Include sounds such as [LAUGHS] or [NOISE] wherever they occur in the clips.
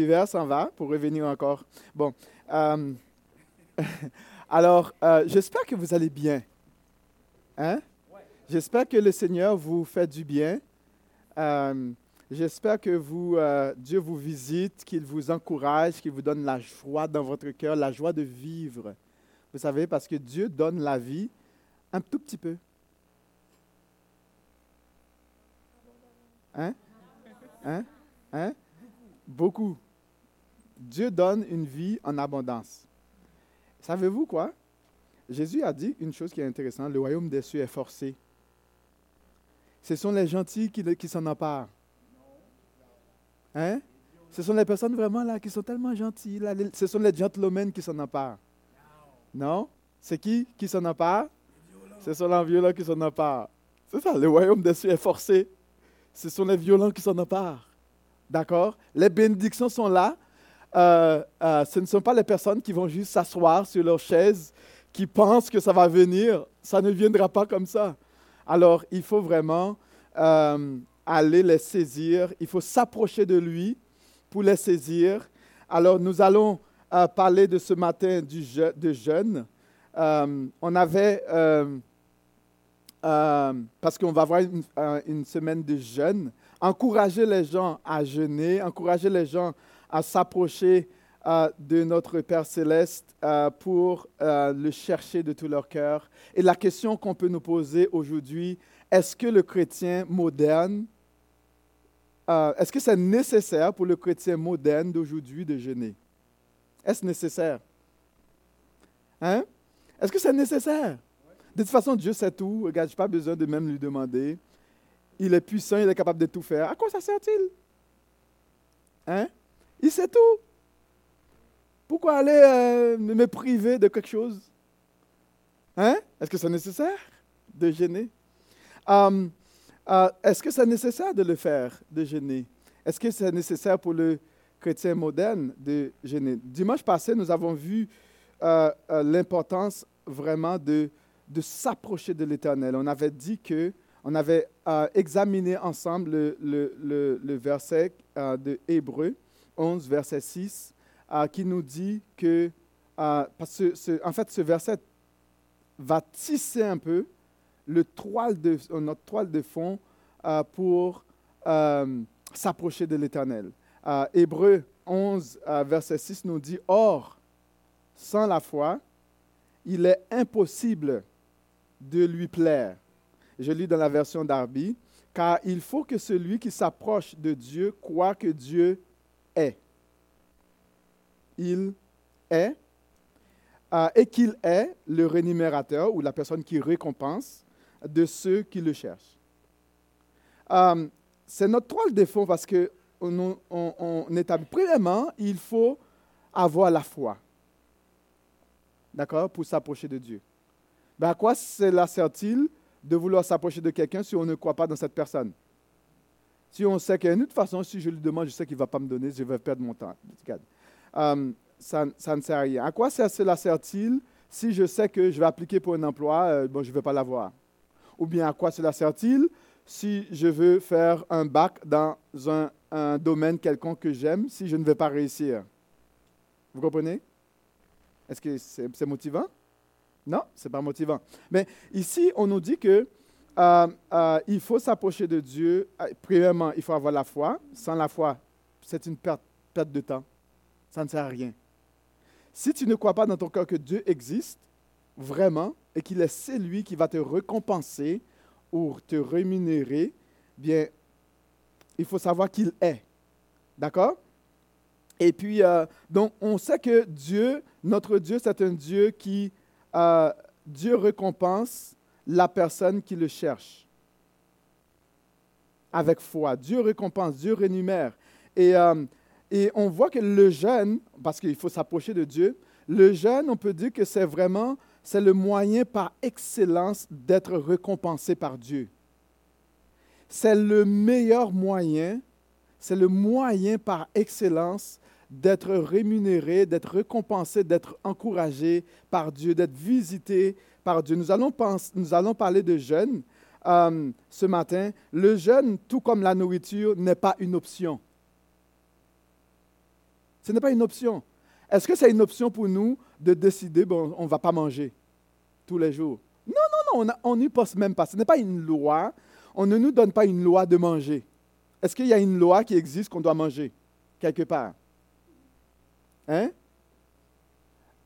L'hiver s'en va pour revenir encore. Bon. euh, [LAUGHS] alors, euh, j'espère que vous allez bien. Hein? J'espère que le Seigneur vous fait du bien. Euh, j'espère que vous, Dieu vous visite, qu'il vous encourage, qu'il vous donne la joie dans votre cœur, la joie de vivre. Vous savez, parce que Dieu donne la vie un tout petit peu. Hein? Hein? Hein? Beaucoup. Dieu donne une vie en abondance. Savez-vous quoi? Jésus a dit une chose qui est intéressante, le royaume des cieux est forcé. Ce sont les gentils qui, qui s'en emparent. Hein? Ce sont les personnes vraiment là qui sont tellement gentilles. Là. Ce sont les gentlemen qui s'en emparent. Non? C'est qui qui s'en empare? Ce sont les violents qui s'en emparent. C'est ça, le royaume des cieux est forcé. Ce sont les violents qui s'en emparent. D'accord? Les bénédictions sont là. Euh, euh, ce ne sont pas les personnes qui vont juste s'asseoir sur leur chaise, qui pensent que ça va venir. Ça ne viendra pas comme ça. Alors, il faut vraiment euh, aller les saisir. Il faut s'approcher de lui pour les saisir. Alors, nous allons parler de ce matin du de jeûne. On avait, parce qu'on va avoir une, une, semaine de jeûne, encourager les gens à jeûner, encourager les gens à s'approcher de notre Père céleste pour le chercher de tout leur cœur. Et la question qu'on peut nous poser aujourd'hui, est-ce que le chrétien moderne, est-ce que c'est nécessaire pour le chrétien moderne d'aujourd'hui de jeûner? Est-ce nécessaire? Hein? Est-ce que c'est nécessaire? De toute façon, Dieu sait tout. Regarde, je n'ai pas besoin de même lui demander. Il est puissant, il est capable de tout faire. À quoi ça sert-il? Hein? Il sait tout. Pourquoi aller euh, me priver de quelque chose? Hein? Est-ce que c'est nécessaire de gêner? Um, uh, Est-ce que c'est nécessaire de le faire, de gêner? Est-ce que c'est nécessaire pour le chrétien moderne de gêner? Dimanche passé, nous avons vu euh, euh, l'importance vraiment de, de s'approcher de l'Éternel. On avait dit que, on avait euh, examiné ensemble le, le, verset euh, de Hébreu 11, verset 6, euh, qui nous dit que, parce que en fait, ce verset va tisser un peu le toile de, notre toile de fond pour s'approcher de l'Éternel. Hébreu 11, verset 6 nous dit, Or, sans la foi, il est impossible de lui plaire. Je lis dans la version d'Arby, car il faut que celui qui s'approche de Dieu croit que Dieu est. Il est, euh, et qu'il est le rémunérateur ou la personne qui récompense de ceux qui le cherchent. Euh, C'est notre toile de fond parce que on, on établit, premièrement, il faut avoir la foi d'accord, pour s'approcher de Dieu. Ben à quoi cela sert-il de vouloir s'approcher de quelqu'un si on ne croit pas dans cette personne? Si on sait qu'une toute façon, si je lui demande, je sais qu'il ne va pas me donner, je vais perdre mon temps. Um, ça, ne sert à rien. À quoi cela sert-il si je sais que je vais appliquer pour un emploi, euh, bon, je ne vais pas l'avoir? Ou bien à quoi cela sert-il si je veux faire un bac dans un domaine quelconque que j'aime, si je ne vais pas réussir? Vous comprenez? Est-ce que c'est motivant? Non, ce n'est pas motivant. Mais ici, on nous dit que euh, euh, il faut s'approcher de Dieu. Premièrement, il faut avoir la foi. Sans la foi, c'est une perte, de temps. Ça ne sert à rien. Si tu ne crois pas dans ton cœur que Dieu existe vraiment et qu'il est celui qui va te récompenser ou te rémunérer, bien, il faut savoir qu'il est. D'accord? Et puis, euh, donc, on sait que Dieu, notre Dieu, c'est un Dieu qui, euh, Dieu récompense la personne qui le cherche avec foi. Dieu récompense, Dieu rémunère. Et, euh, et on voit que le jeûne, parce qu'il faut s'approcher de Dieu, le jeûne, on peut dire que c'est vraiment, c'est le moyen par excellence d'être récompensé par Dieu. C'est le meilleur moyen, c'est le moyen par excellence d'être rémunéré, d'être récompensé, d'être encouragé par Dieu, d'être visité par Dieu. Nous allons, parler de jeûne euh, ce matin. Le jeûne, tout comme la nourriture, n'est pas une option. Ce n'est pas une option. Est-ce que c'est une option pour nous de décider, bon, on ne va pas manger tous les jours? Non, non, non, on n'y pense même pas. Ce n'est pas une loi. On ne nous donne pas une loi de manger. Est-ce qu'il y a une loi qui existe qu'on doit manger quelque part? Hein?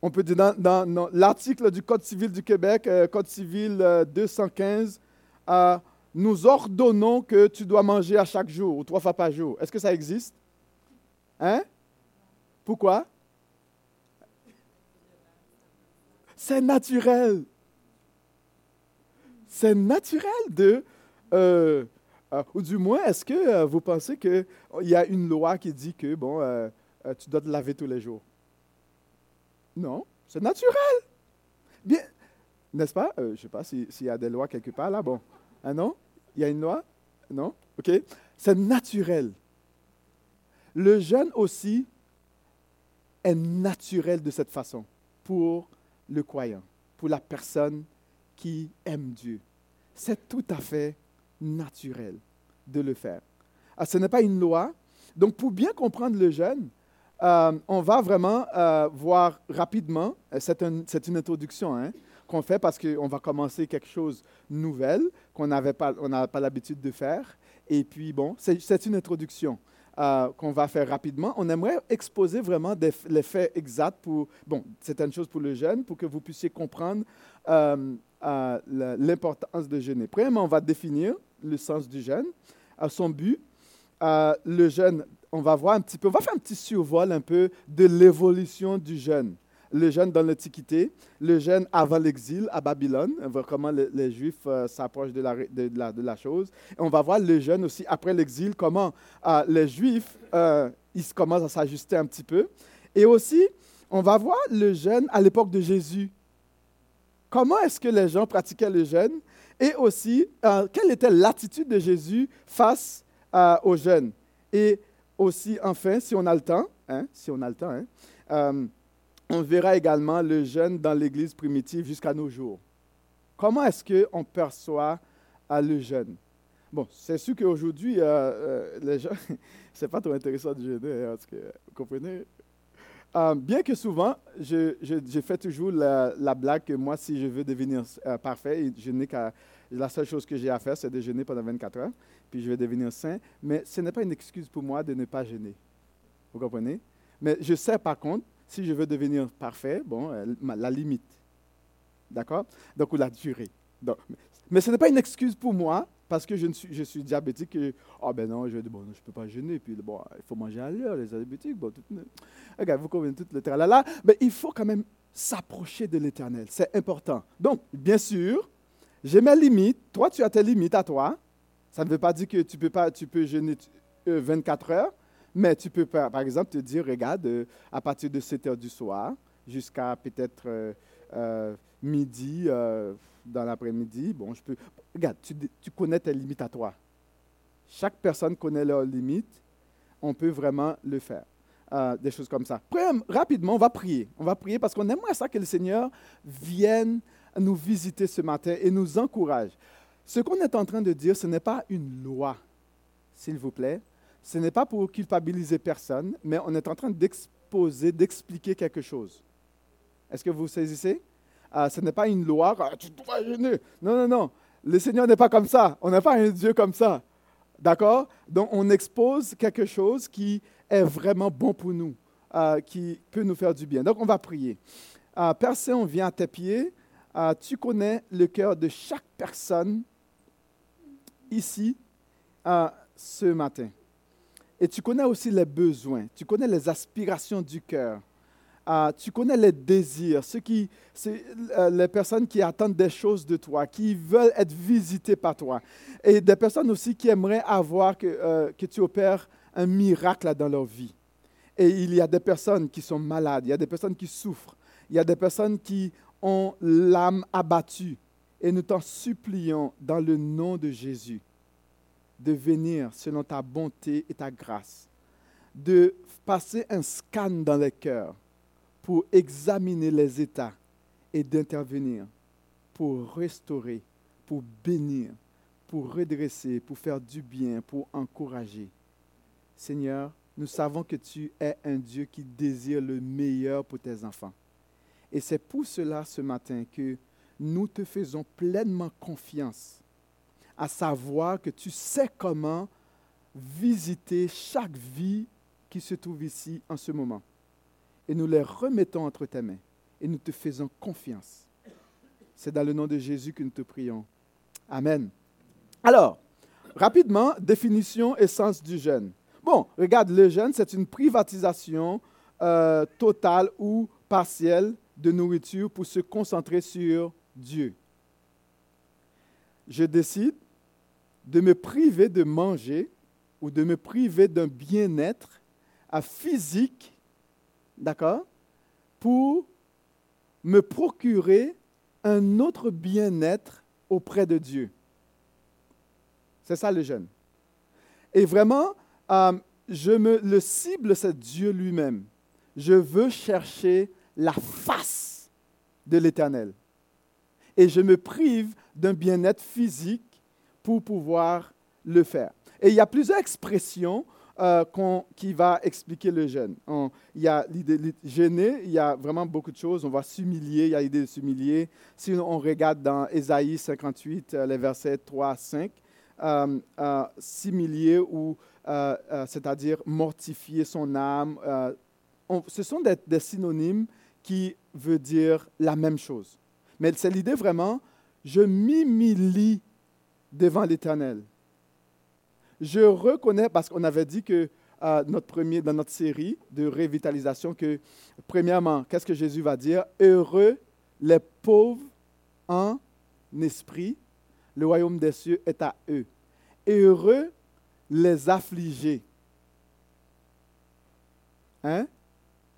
On peut dire dans, l'article du Code civil du Québec, euh, Code civil 215, euh, euh, nous ordonnons que tu dois manger à chaque jour ou trois fois par jour. Est-ce que ça existe? Hein? Pourquoi? C'est naturel. C'est naturel de... ou du moins, est-ce que vous pensez qu'il y a une loi qui dit que, bon, tu dois te laver tous les jours? Non, c'est naturel. Bien, n'est-ce pas? Euh, je ne sais pas s'il y a des lois quelque part là. Bon, ah non? Il y a une loi? Non? OK. C'est naturel. Le jeûne aussi est naturel de cette façon pour le croyant, pour la personne qui aime Dieu. C'est tout à fait naturel de le faire. Ah, ce n'est pas une loi. Donc, pour bien comprendre le jeûne, euh, on va vraiment euh, voir rapidement, euh, c'est une introduction hein, qu'on fait parce qu'on va commencer quelque chose de nouvel qu'on n'avait pas, pas l'habitude de faire. Et puis, bon, c'est une introduction qu'on va faire rapidement. On aimerait exposer vraiment les faits exacts pour, bon, certaines choses pour le jeûne, pour que vous puissiez comprendre l'importance de jeûner. Premièrement, on va définir le sens du jeûne, son but. le jeûne on va voir un petit peu, on va faire un petit survol un peu de l'évolution du jeûne. Le jeûne dans l'Antiquité, le jeûne avant l'exil à Babylone, on va comment les, Juifs euh, s'approchent de la, de, la, chose. Et on va voir le jeûne aussi après l'exil, comment euh, les Juifs, euh, ils commencent à s'ajuster un petit peu. Et aussi, on va voir le jeûne à l'époque de Jésus. Comment est-ce que les gens pratiquaient le jeûne? Et aussi quelle était l'attitude de Jésus face au jeûne? Et aussi, enfin, si on a le temps, hein, si on a le temps, hein, euh, on verra également le jeûne dans l'Église primitive jusqu'à nos jours. Comment est-ce qu'on perçoit euh, le jeûne? Bon, c'est sûr qu'aujourd'hui, euh, les gens, [LAUGHS] c'est pas trop intéressant de jeûner, hein, que, vous comprenez? bien que souvent, je, je, fais toujours la, la, blague que moi, si je veux devenir parfait, je n'ai qu'à la seule chose que j'ai à faire, c'est de jeûner pendant 24 heures, puis je vais devenir saint. Mais ce n'est pas une excuse pour moi de ne pas jeûner. Vous comprenez? Mais je sais par contre, si je veux devenir parfait, bon, euh, la limite. D'accord? Donc, ou la durée. Donc, mais ce n'est pas une excuse pour moi, parce que je, suis, je diabétique. Et, oh ben non, je bon, peux pas jeûner. Puis bon, il faut manger à l'heure, les diabétiques. Bon, regarde, vous comprenez tout le là. Mais il faut quand même s'approcher de l'éternel. C'est important. Donc, bien sûr, j'ai mes limites. Toi, tu as tes limites à toi. Ça ne veut pas dire que tu peux, pas, tu peux jeûner 24 euh, heures, mais tu peux, par exemple, te dire, regarde, euh, à partir de 7 heures du soir jusqu'à peut-être euh, midi, dans l'après-midi, bon, je peux... Regarde, tu, connais tes limites à toi. Chaque personne connaît leurs limites. On peut vraiment le faire. des choses comme ça. rapidement, on va prier. On va prier parce qu'on aimerait ça que le Seigneur vienne nous visiter ce matin et nous encourage. Ce qu'on est en train de dire, ce n'est pas une loi, s'il vous plaît. Ce n'est pas pour culpabiliser personne, mais on est en train d'exposer, d'expliquer quelque chose. Est-ce que vous saisissez? Ah, ce n'est pas une loi, ah, tu dois. Non, non, non. Le Seigneur n'est pas comme ça. On n'est pas un Dieu comme ça. D'accord? Donc, on expose quelque chose qui est vraiment bon pour nous, ah, qui peut nous faire du bien. Donc, on va prier. Père Saint, on vient à tes pieds. Tu connais le cœur de chaque personne ici ce matin. Et tu connais aussi les besoins, tu connais les aspirations du cœur. Ah, tu connais les désirs, ceux qui, euh, les personnes qui attendent des choses de toi, qui veulent être visitées par toi. Et des personnes aussi qui aimeraient avoir que, euh, que tu opères un miracle dans leur vie. Et il y a des personnes qui sont malades, il y a des personnes qui souffrent, il y a des personnes qui ont l'âme abattue. Et nous t'en supplions dans le nom de Jésus de venir selon ta bonté et ta grâce, de passer un scan dans les cœurs pour examiner les états et d'intervenir pour restaurer, pour bénir, pour redresser, pour faire du bien, pour encourager. Seigneur, nous savons que tu es un Dieu qui désire le meilleur pour tes enfants. Et c'est pour cela ce matin que nous te faisons pleinement confiance, à savoir que tu sais comment visiter chaque vie qui se trouve ici en ce moment. Et nous les remettons entre tes mains et nous te faisons confiance. C'est dans le nom de Jésus que nous te prions. Amen. Alors, rapidement, définition et sens du jeûne. Bon, regarde, le jeûne, c'est une privatisation euh, totale ou partielle de nourriture pour se concentrer sur Dieu. Je décide de me priver de manger ou de me priver d'un bien-être physique, d'accord, pour me procurer un autre bien-être auprès de Dieu. C'est ça le jeûne. Et vraiment, euh, je me, le cible, c'est Dieu lui-même. Je veux chercher la face de l'Éternel. Et je me prive d'un bien-être physique pour pouvoir le faire. Et il y a plusieurs expressions euh, qui va expliquer le jeûne. il y a l'idée de gêner, il y a vraiment beaucoup de choses. On va s'humilier, il y a l'idée de s'humilier. Si on regarde dans Ésaïe 58, euh, les versets 3 à 5, euh, s'humilier ou c'est-à-dire mortifier son âme, ce sont des, des synonymes qui veulent dire la même chose. Mais c'est l'idée vraiment, je m'humilie devant l'Éternel je reconnais, parce qu'on avait dit que euh, notre premier, dans notre série de révitalisation, que premièrement, qu'est-ce que Jésus va dire? Heureux les pauvres en esprit, le royaume des cieux est à eux. Heureux les affligés, hein?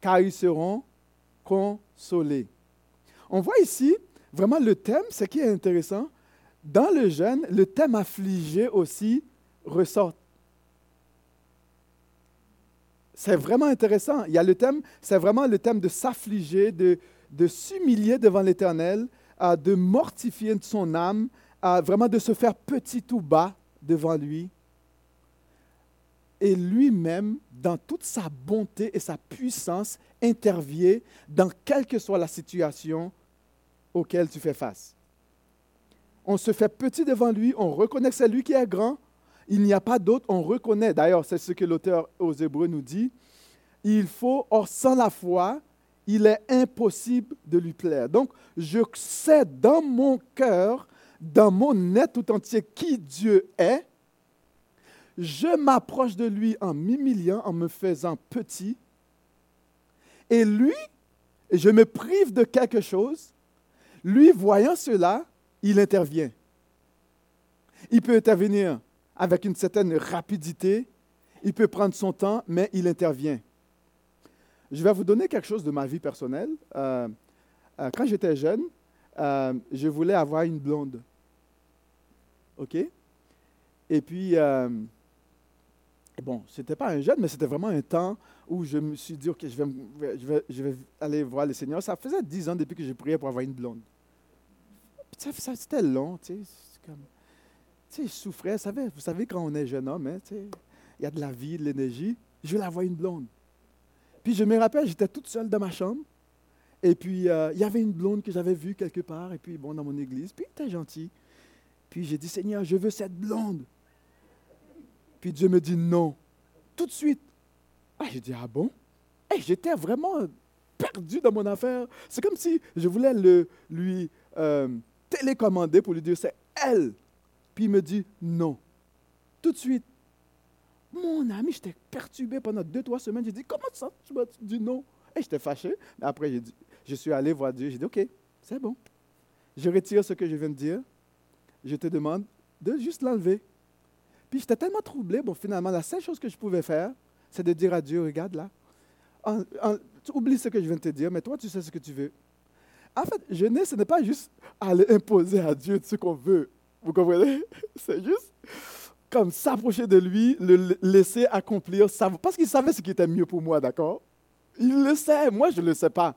car ils seront consolés. On voit ici vraiment le thème, ce qui est intéressant. Dans le jeûne, le thème affligé aussi ressortent. C'est vraiment intéressant. Il y a le thème, c'est vraiment le thème de s'affliger, de, de s'humilier devant l'Éternel, de mortifier son âme, vraiment de se faire petit ou bas devant lui. Et lui-même, dans toute sa bonté et sa puissance, intervient dans quelle que soit la situation auquel tu fais face. On se fait petit devant lui, on reconnaît que c'est lui qui est grand, il n'y a pas d'autre, on reconnaît, d'ailleurs c'est ce que l'auteur aux Hébreux nous dit, il faut, or sans la foi, il est impossible de lui plaire. Donc je sais dans mon cœur, dans mon être tout entier qui Dieu est, je m'approche de lui en m'humiliant, en me faisant petit, et lui, je me prive de quelque chose, lui, voyant cela, il intervient. Il peut intervenir avec une certaine rapidité. Il peut prendre son temps, mais il intervient. Je vais vous donner quelque chose de ma vie personnelle. Euh, euh, quand j'étais jeune, euh, je voulais avoir une blonde. OK? Et puis, bon, ce n'était pas un jeune, mais c'était vraiment un temps où je me suis dit, OK, je vais, aller voir le Seigneur. Ça faisait dix ans depuis que je priais pour avoir une blonde. C'était long, tu sais. Comme tu sais, je souffrais. Vous savez, quand on est jeune homme, hein, il y a de la vie, de l'énergie. Je veux la une blonde. Puis je me rappelle, j'étais toute seule dans ma chambre. Et puis, euh, il y avait une blonde que j'avais vue quelque part, et puis, bon, dans mon église. Puis, il était gentil. Puis, j'ai dit, Seigneur, je veux cette blonde. Puis, Dieu me dit non. Tout de suite. Ah, j'ai dit, ah bon? Et j'étais vraiment perdu dans mon affaire. C'est comme si je voulais le, lui euh, télécommander pour lui dire, c'est elle puis il me dit non. Tout de suite. Mon ami, j'étais perturbé pendant deux, trois semaines. J'ai dit, comment ça, tu m'as dit non? Et j'étais fâché. Mais après, dit, je suis allé voir Dieu. J'ai dit, OK, c'est bon. Je retire ce que je viens de dire. Je te demande de juste l'enlever. Puis j'étais tellement troublé. Bon, finalement, la seule chose que je pouvais faire, c'est de dire à Dieu, regarde là. tu oublies ce que je viens de te dire, mais toi, tu sais ce que tu veux. En fait, jeûner, ce n'est pas juste aller imposer à Dieu ce qu'on veut. Vous comprenez? [LAUGHS] C'est juste comme s'approcher de lui, le laisser accomplir. Parce qu'il savait ce qui était mieux pour moi, d'accord? Il le sait, moi je ne le sais pas.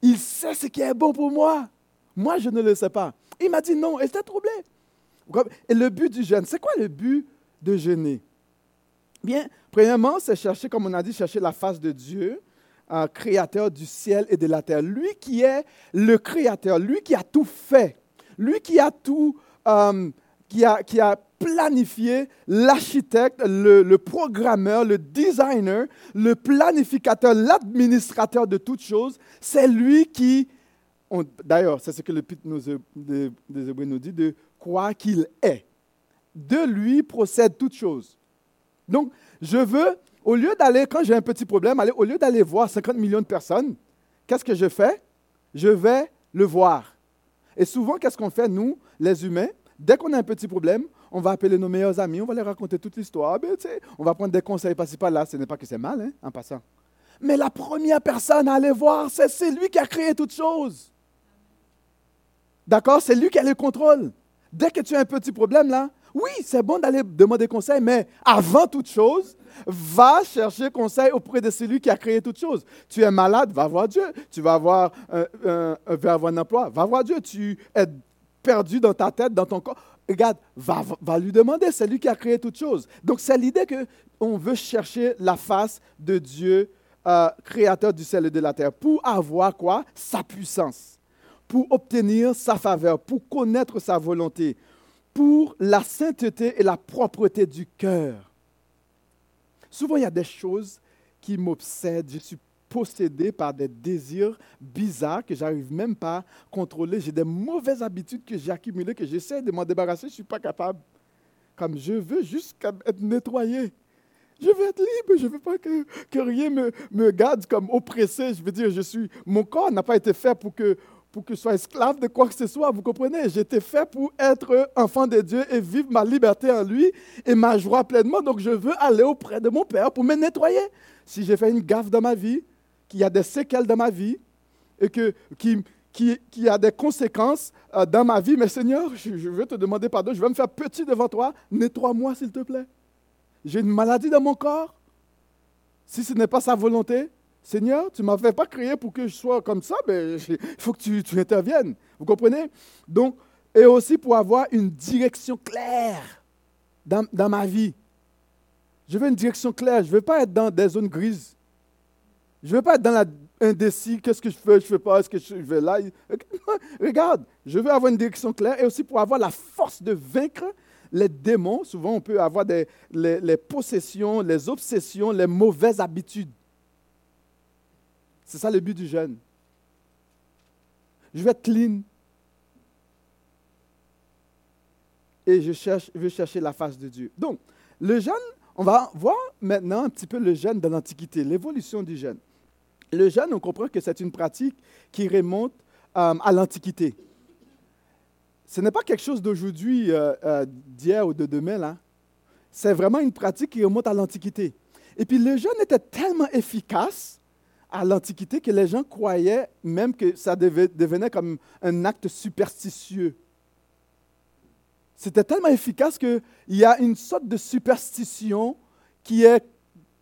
Il sait ce qui est bon pour moi. Moi, je ne le sais pas. Il m'a dit non, et j'étais troublé. Et le but du jeûne, c'est quoi le but de jeûner? Bien, premièrement, c'est chercher, comme on a dit, chercher la face de Dieu, un créateur du ciel et de la terre. Lui qui est le créateur, lui qui a tout fait, lui qui a tout, euh, qui, a, planifié, l'architecte, le, programmeur, le designer, le planificateur, l'administrateur de toutes choses, c'est lui qui, d'ailleurs, c'est ce que le des, des Hébreux nous dit, de quoi qu'il est. De lui procède toutes choses. Donc, je veux, au lieu d'aller, quand j'ai un petit problème, au lieu d'aller voir 50 millions de personnes, qu'est-ce que je fais? Je vais le voir. Et souvent, qu'est-ce qu'on fait, nous, les humains? Dès qu'on a un petit problème, on va appeler nos meilleurs amis, on va leur raconter toute l'histoire. Ben, on va prendre des conseils par-ci par-là. Ce n'est pas que c'est mal, hein, en passant. Mais la première personne à aller voir, c'est lui qui a créé toutes choses. D'accord? C'est lui qui a le contrôle. Dès que tu as un petit problème là, oui, c'est bon d'aller demander conseil, mais avant toute chose, va chercher conseil auprès de celui qui a créé toute chose. Tu es malade, va voir Dieu. Tu vas avoir un, avoir un emploi, va voir Dieu. Tu es perdu dans ta tête, dans ton corps. Regarde, va, va lui demander, c'est lui qui a créé toute chose. Donc c'est l'idée qu'on veut chercher la face de Dieu, euh, créateur du ciel et de la terre, pour avoir quoi? Sa puissance, pour obtenir sa faveur, pour connaître sa volonté, pour la sainteté et la propreté du cœur. Souvent, il y a des choses qui m'obsèdent. Je suis possédé par des désirs bizarres que j'arrive même pas à contrôler. J'ai des mauvaises habitudes que j'ai accumulées, que j'essaie de m'en débarrasser, je ne suis pas capable. Comme je veux juste être nettoyé. Je veux être libre, je ne veux pas que, que rien me, me, garde comme oppressé. Je veux dire, je suis, mon corps n'a pas été fait pour que, pour que je sois esclave de quoi que ce soit, vous comprenez? J'étais fait pour être enfant de Dieu et vivre ma liberté en lui et ma joie pleinement. Donc je veux aller auprès de mon Père pour me nettoyer. Si j'ai fait une gaffe dans ma vie, qu'il y a des séquelles dans ma vie et que, qui, qui, a des conséquences euh, dans ma vie, mais Seigneur, je, je veux te demander pardon, je vais me faire petit devant toi, nettoie-moi s'il te plaît. J'ai une maladie dans mon corps. Si ce n'est pas sa volonté, Seigneur, tu ne m'avais pas créé pour que je sois comme ça, mais il faut que tu, tu, interviennes. Vous comprenez? Donc, et aussi pour avoir une direction claire dans, dans ma vie. Je veux une direction claire. Je ne veux pas être dans des zones grises. Je ne veux pas être dans l'indécis. Qu'est-ce que je fais, je ne fais pas, est-ce que je vais là? [LAUGHS] Regarde, je veux avoir une direction claire et aussi pour avoir la force de vaincre les démons. Souvent, on peut avoir des, les possessions, les obsessions, les mauvaises habitudes. C'est ça le but du jeûne. Je vais être clean. Et je, cherche, veux chercher la face de Dieu. Donc, le jeûne, on va voir maintenant un petit peu le jeûne de l'Antiquité, l'évolution du jeûne. Le jeûne, on comprend que c'est une pratique qui remonte euh, à l'Antiquité. Ce n'est pas quelque chose d'aujourd'hui, euh, euh, d'hier ou de demain. C'est vraiment une pratique qui remonte à l'Antiquité. Et puis le jeûne était tellement efficace à l'Antiquité que les gens croyaient même que ça devenait comme un acte superstitieux. C'était tellement efficace qu'il y a une sorte de superstition qui est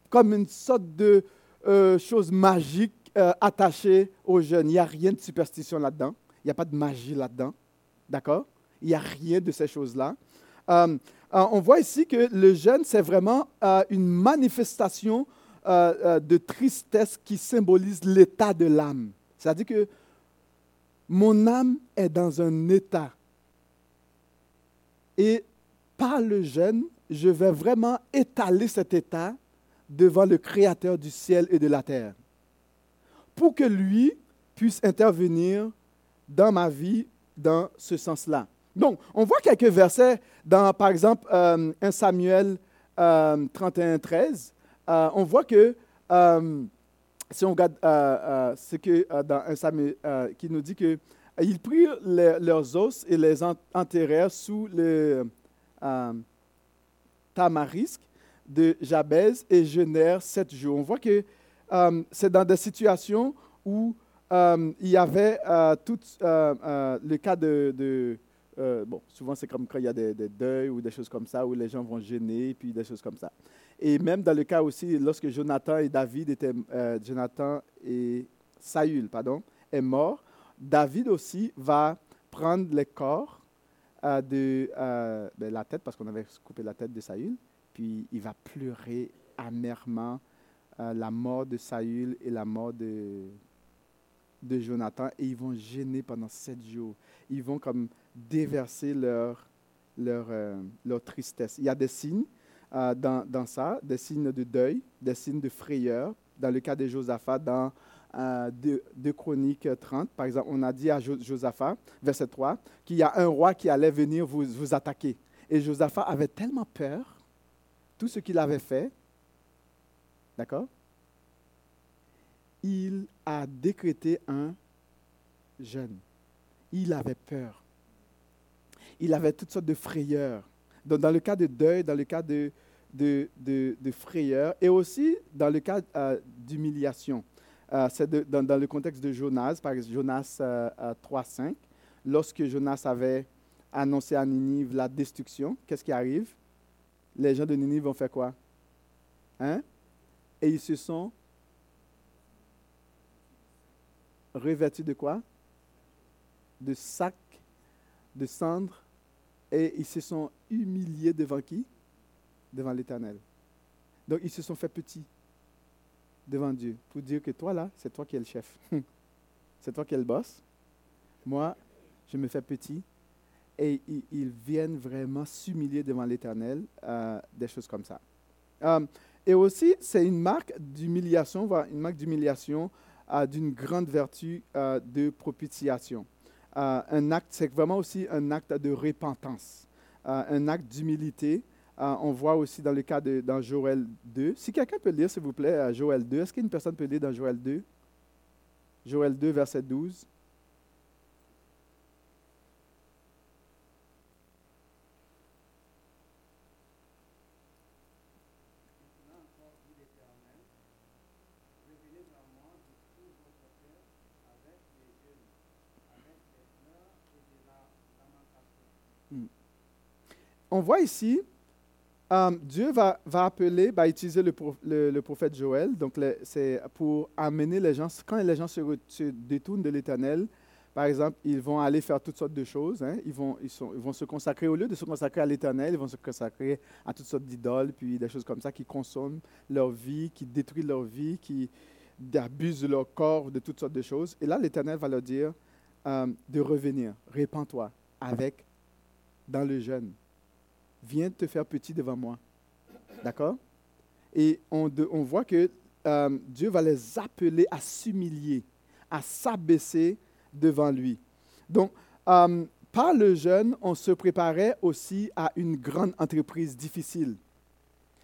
comme une sorte de euh, chose magique euh, attachée aux jeunes. Il n'y a rien de superstition là-dedans. Il n'y a pas de magie là-dedans. D'accord? Il n'y a rien de ces choses-là. Euh, on voit ici que le jeûne, c'est vraiment une manifestation de tristesse qui symbolise l'état de l'âme. C'est-à-dire que mon âme est dans un état et par le jeûne, je vais vraiment étaler cet état devant le Créateur du ciel et de la terre, pour que lui puisse intervenir dans ma vie dans ce sens-là. Donc, on voit quelques versets dans, par exemple, 1 euh, Samuel 31, 13. Euh, on voit que, euh, si on regarde ce que dans 1 Samuel, qui nous dit que ils prirent leurs os et les enterrèrent sous le euh, tamarisque de Jabez et jeûnèrent sept jours. On voit que euh, c'est dans des situations où euh, il y avait tout le cas de... bon, souvent c'est comme quand il y a des, deuils ou des choses comme ça, où les gens vont gêner, puis des choses comme ça. Et même dans le cas aussi, lorsque Jonathan et David étaient... Jonathan et Saül, pardon, est mort, David aussi va prendre les corps euh, de euh, ben, la tête, parce qu'on avait coupé la tête de Saül, puis il va pleurer amèrement euh, la mort de Saül et la mort de, de Jonathan, et ils vont gêner pendant sept jours. Ils vont comme déverser leur, leur, euh, leur tristesse. Il y a des signes euh, dans, dans, ça, des signes de deuil, des signes de frayeur. Dans le cas de Josaphat, dans 2, Chroniques 30, par exemple, on a dit à Josaphat, verset 3, qu'il y a un roi qui allait venir vous, vous attaquer. Et Josaphat avait tellement peur, tout ce qu'il avait fait, d'accord? Il a décrété un jeûne. Il avait peur. Il avait toutes sortes de frayeurs. Dans le cas de deuil, dans le cas de, de, frayeur, et aussi dans le cas euh, d'humiliation. Euh, c'est dans, le contexte de Jonas, par exemple, Jonas 3.5, euh, lorsque Jonas avait annoncé à Ninive la destruction, qu'est-ce qui arrive? Les gens de Ninive vont faire quoi? Hein? Et ils se sont revêtus de quoi? De sacs, de cendres, et ils se sont humiliés devant qui? Devant l'Éternel. Donc ils se sont fait petits devant Dieu pour dire que toi là, c'est toi qui es le chef. [LAUGHS] c'est toi qui es le boss. Moi, je me fais petit. Et ils, viennent vraiment s'humilier devant l'Éternel, euh, des choses comme ça. Euh, et aussi, c'est une marque d'humiliation, une marque d'humiliation euh, d'une grande vertu de propitiation. Un acte, c'est vraiment aussi un acte de repentance, un acte d'humilité euh, on voit aussi dans le cas de dans Joël 2. Si quelqu'un peut lire, s'il vous plaît, euh, Joël 2. Est-ce qu'une personne peut lire dans Joël 2 Joël 2, verset 12. On voit ici euh, Dieu va, appeler, va utiliser le, prophète Joël, donc c'est pour amener les gens, quand les gens se, détournent de l'Éternel, par exemple, ils vont aller faire toutes sortes de choses. Hein. Ils, vont, se consacrer, au lieu de se consacrer à l'Éternel, ils vont se consacrer à toutes sortes d'idoles, puis des choses comme ça qui consomment leur vie, qui détruisent leur vie, qui abusent leur corps, de toutes sortes de choses. Et là, l'Éternel va leur dire euh, de revenir, répands-toi avec, dans le jeûne viens te faire petit devant moi. D'accord? Et on, voit que euh, Dieu va les appeler à s'humilier, à s'abaisser devant lui. Donc, euh, par le jeûne, on se préparait aussi à une grande entreprise difficile.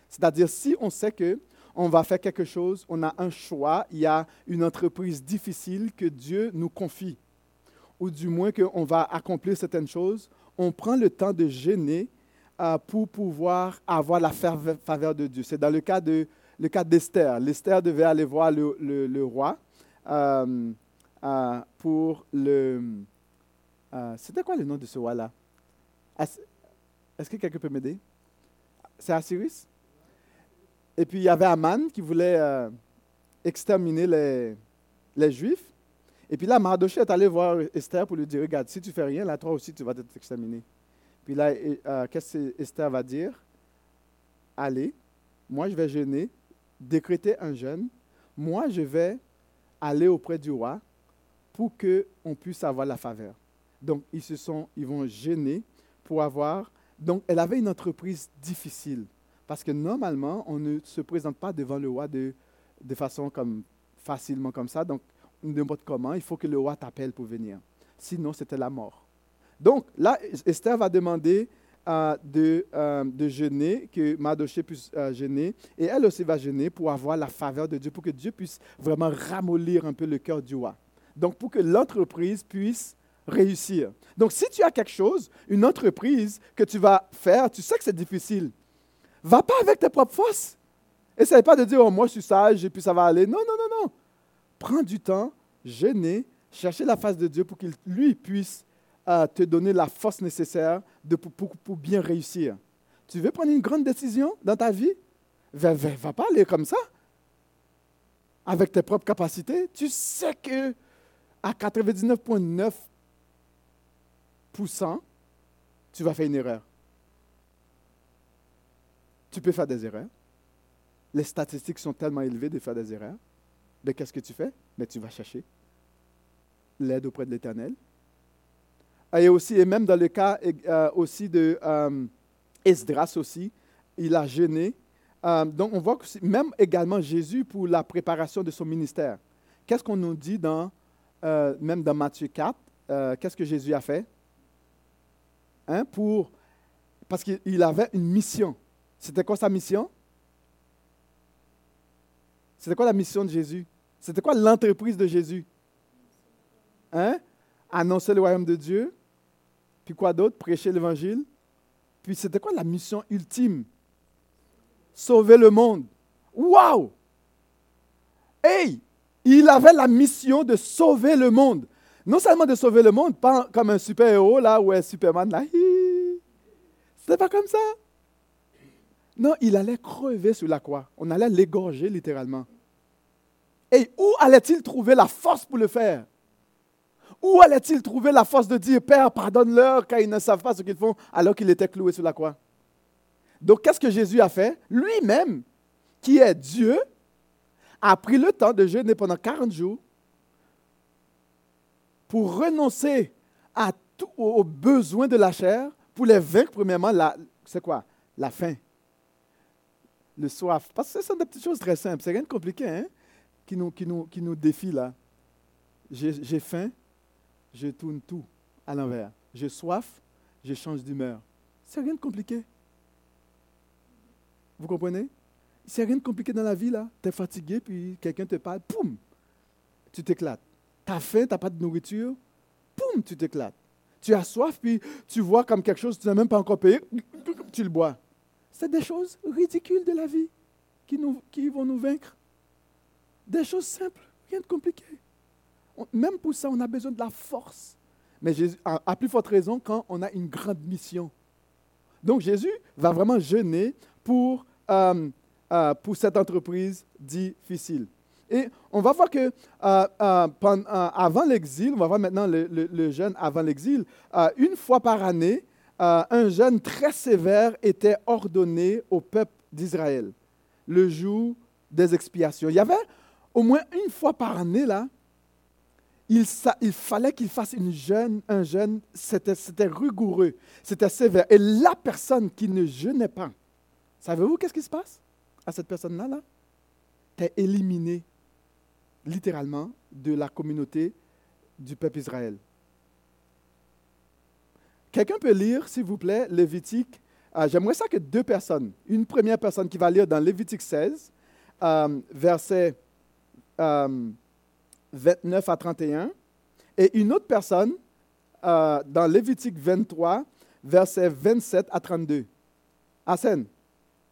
C'est-à-dire, si on sait que on va faire quelque chose, on a un choix, il y a une entreprise difficile que Dieu nous confie, ou du moins qu'on va accomplir certaines choses, on prend le temps de gêner euh, pour pouvoir avoir la faveur de Dieu. C'est dans le cas de le cas d'Esther. L'Esther devait aller voir le, le, roi euh, euh, pour le. C'était quoi le nom de ce roi-là? Est-ce que quelqu'un peut m'aider? C'est Assyrus Et puis il y avait Aman qui voulait exterminer les, les Juifs. Et puis là, Mardoché est allé voir Esther pour lui dire Regarde, si tu fais rien, là, toi aussi, tu vas être exterminé. Puis là, euh, qu'est-ce que Esther va dire? Allez, moi je vais jeûner, décréter un jeûne. Moi je vais aller auprès du roi pour qu'on puisse avoir la faveur. Donc ils se sont, ils vont gêner pour avoir. Donc elle avait une entreprise difficile parce que normalement on ne se présente pas devant le roi de, de façon comme facilement comme ça. Donc n'importe comment, il faut que le roi t'appelle pour venir. Sinon c'était la mort. Donc là, Esther va demander euh, de, euh, jeûner, que Mardoché puisse euh, jeûner, et elle aussi va jeûner pour avoir la faveur de Dieu, pour que Dieu puisse vraiment ramollir un peu le cœur du roi. Donc pour que l'entreprise puisse réussir. Donc si tu as quelque chose, une entreprise que tu vas faire, tu sais que c'est difficile, va pas avec tes propres forces. Essaye pas de dire, oh, moi je suis sage et puis ça va aller. Non, non, non, non. Prends du temps, jeûner, chercher la face de Dieu pour qu'il lui puisse te donner la force nécessaire pour, bien réussir. Tu veux prendre une grande décision dans ta vie? Va, va, va pas aller comme ça. Avec tes propres capacités. Tu sais que à 99,9%, tu vas faire une erreur. Tu peux faire des erreurs. Les statistiques sont tellement élevées de faire des erreurs. Mais qu'est-ce que tu fais? Mais tu vas chercher l'aide auprès de l'Éternel. Et aussi, et même dans le cas euh, aussi de euh, Esdras aussi, il a jeûné. Euh, donc on voit que même également Jésus pour la préparation de son ministère. Qu'est-ce qu'on nous dit dans, même dans Matthieu 4 Qu'est-ce que Jésus a fait? Hein, pour, Parce qu'il avait une mission. C'était quoi sa mission? C'était quoi la mission de Jésus? C'était quoi l'entreprise de Jésus? Hein? Annoncer le royaume de Dieu, quoi d'autre? Prêcher l'évangile. Puis c'était quoi la mission ultime? Sauver le monde. Waouh Hey Il avait la mission de sauver le monde. Non seulement de sauver le monde, pas comme un super-héros là, où est Superman là. C'était pas comme ça. Non, il allait crever sur la croix. On allait l'égorger littéralement. Et où allait-il trouver la force pour le faire? Où allait-il trouver la force de dire, Père, pardonne-leur car ils ne savent pas ce qu'ils font alors qu'il était cloué sur la croix? Donc qu'est-ce que Jésus a fait? Lui-même, qui est Dieu, a pris le temps de jeûner pendant 40 jours pour renoncer à aux besoins de la chair, pour les vaincre, premièrement, c'est quoi? La faim. Le soif. Parce que ce sont des petites choses très simples. C'est rien de compliqué hein, qui, nous, qui, nous, qui nous défie là. J'ai faim, je tourne tout à l'envers. J'ai soif, je change d'humeur. C'est rien de compliqué. Vous comprenez? C'est rien de compliqué dans la vie, là. Tu es fatigué, puis quelqu'un te parle, poum, tu t'éclates. Tu as faim, tu n'as pas de nourriture, poum, tu t'éclates. Tu as soif, puis tu vois comme quelque chose tu n'as même pas encore payé, tu le bois. C'est des choses ridicules de la vie qui vont nous vaincre. Des choses simples, rien de compliqué même pour ça, on a besoin de la force. Mais Jésus, à, plus forte raison quand on a une grande mission. Donc Jésus va vraiment jeûner pour, euh, euh, pour cette entreprise difficile. Et on va voir que euh, avant l'exil, on va voir maintenant le, le jeûne avant l'exil, une fois par année, un jeûne très sévère était ordonné au peuple d'Israël, le jour des expiations. Il y avait au moins une fois par année, là, il, fallait qu'il fasse jeûne, un jeûne, c'était rigoureux, c'était sévère. Et la personne qui ne jeûnait pas, savez-vous qu'est-ce qui se passe à cette personne-là là? est éliminée littéralement de la communauté du peuple Israël. Quelqu'un peut lire, s'il vous plaît, Lévitique. Euh, j'aimerais ça que deux personnes. Une première personne qui va lire dans Lévitique 16, euh, verset euh, 29 à 31, et une autre personne euh, dans Lévitique 23, versets 27 à 32. Hassan,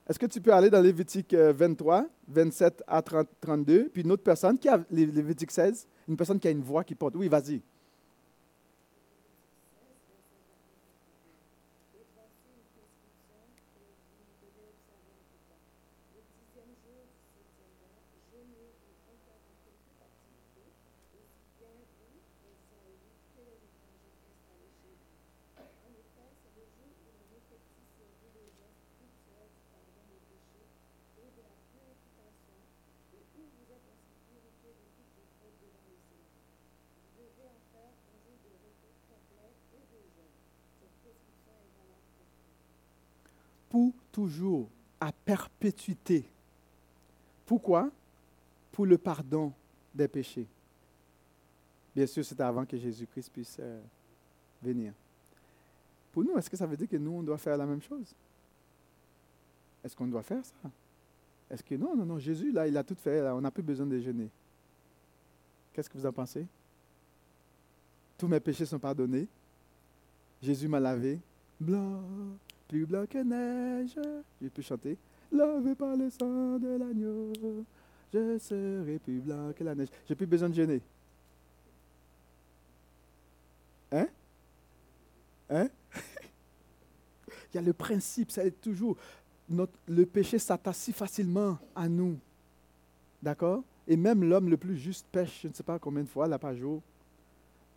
est-ce que tu peux aller dans Lévitique 23, euh, 27 à 32, puis une autre personne qui a Lévitique 16, une personne qui a une voix qui porte. Oui, vas-y. Toujours, à perpétuité. Pourquoi? Pour le pardon des péchés. Bien sûr, c'était avant que Jésus-Christ puisse euh, venir. Pour nous, est-ce que ça veut dire que nous, on doit faire la même chose? Est-ce qu'on doit faire ça? Est-ce que non, non, non, Jésus, là, il a tout fait, on n'a plus besoin de déjeuner. Qu'est-ce que vous en pensez? Tous mes péchés sont pardonnés. Jésus m'a lavé. Blanc, plus blanc que neige. J'ai pu chanter. Lavé par le sang de l'agneau, je serai plus blanc que la neige. J'ai plus besoin de gêner. Hein? Hein? [LAUGHS] Il y a le principe, ça est toujours. Notre, le péché s'attache si facilement à nous. D'accord? Et même l'homme le plus juste pêche, je ne sais pas combien de fois, là par jour.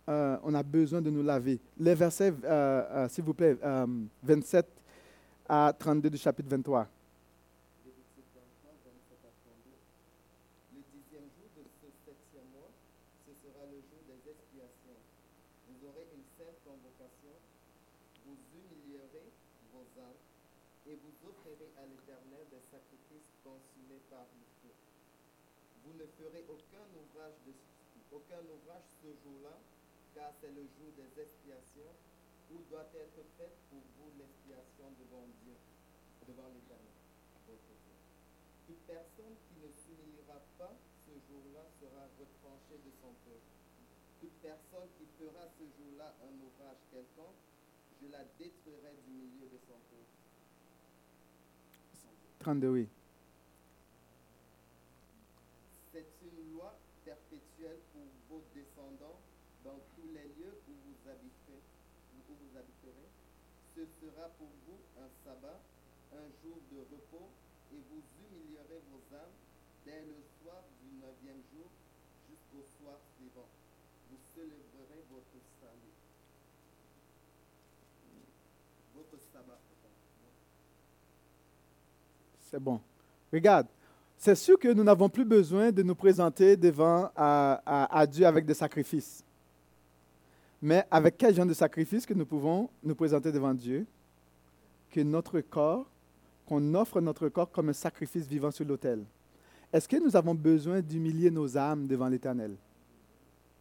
Euh, on a besoin de nous laver. Les versets, euh, euh, s'il vous plaît, 27 à 32 du chapitre 23. Le dixième jour de ce septième mois, ce sera le jour des expiations. Vous aurez une certaine convocation. vous humilierez vos âmes et vous offrirez à l'éternel des sacrifices consumés par vous. Vous ne ferez aucun ouvrage ce jour-là, car c'est le jour des expiations où doit être fait pour vous devant Dieu, devant l'Éternel. votre Dieu. Toute personne qui ne s'humiliera pas ce jour-là sera retranchée de son peuple. Toute personne qui fera ce jour-là un ouvrage quelconque, je la détruirai du milieu de son peuple. 32, oui. C'est une loi perpétuelle pour vos descendants dans tous les lieux où vous habiterez. Où vous habiterez. Ce sera pour vous un sabbat, un jour de repos, et vous humilierez vos âmes dès le soir du neuvième jour jusqu'au soir suivant. Vous célébrerez votre salut. Votre sabbat. C'est bon. Regarde, c'est sûr que nous n'avons plus besoin de nous présenter devant à Dieu avec des sacrifices. Mais avec quel genre de sacrifice que nous pouvons nous présenter devant Dieu? Que notre corps, qu'on offre notre corps comme un sacrifice vivant sur l'autel. Est-ce que nous avons besoin d'humilier nos âmes devant l'Éternel?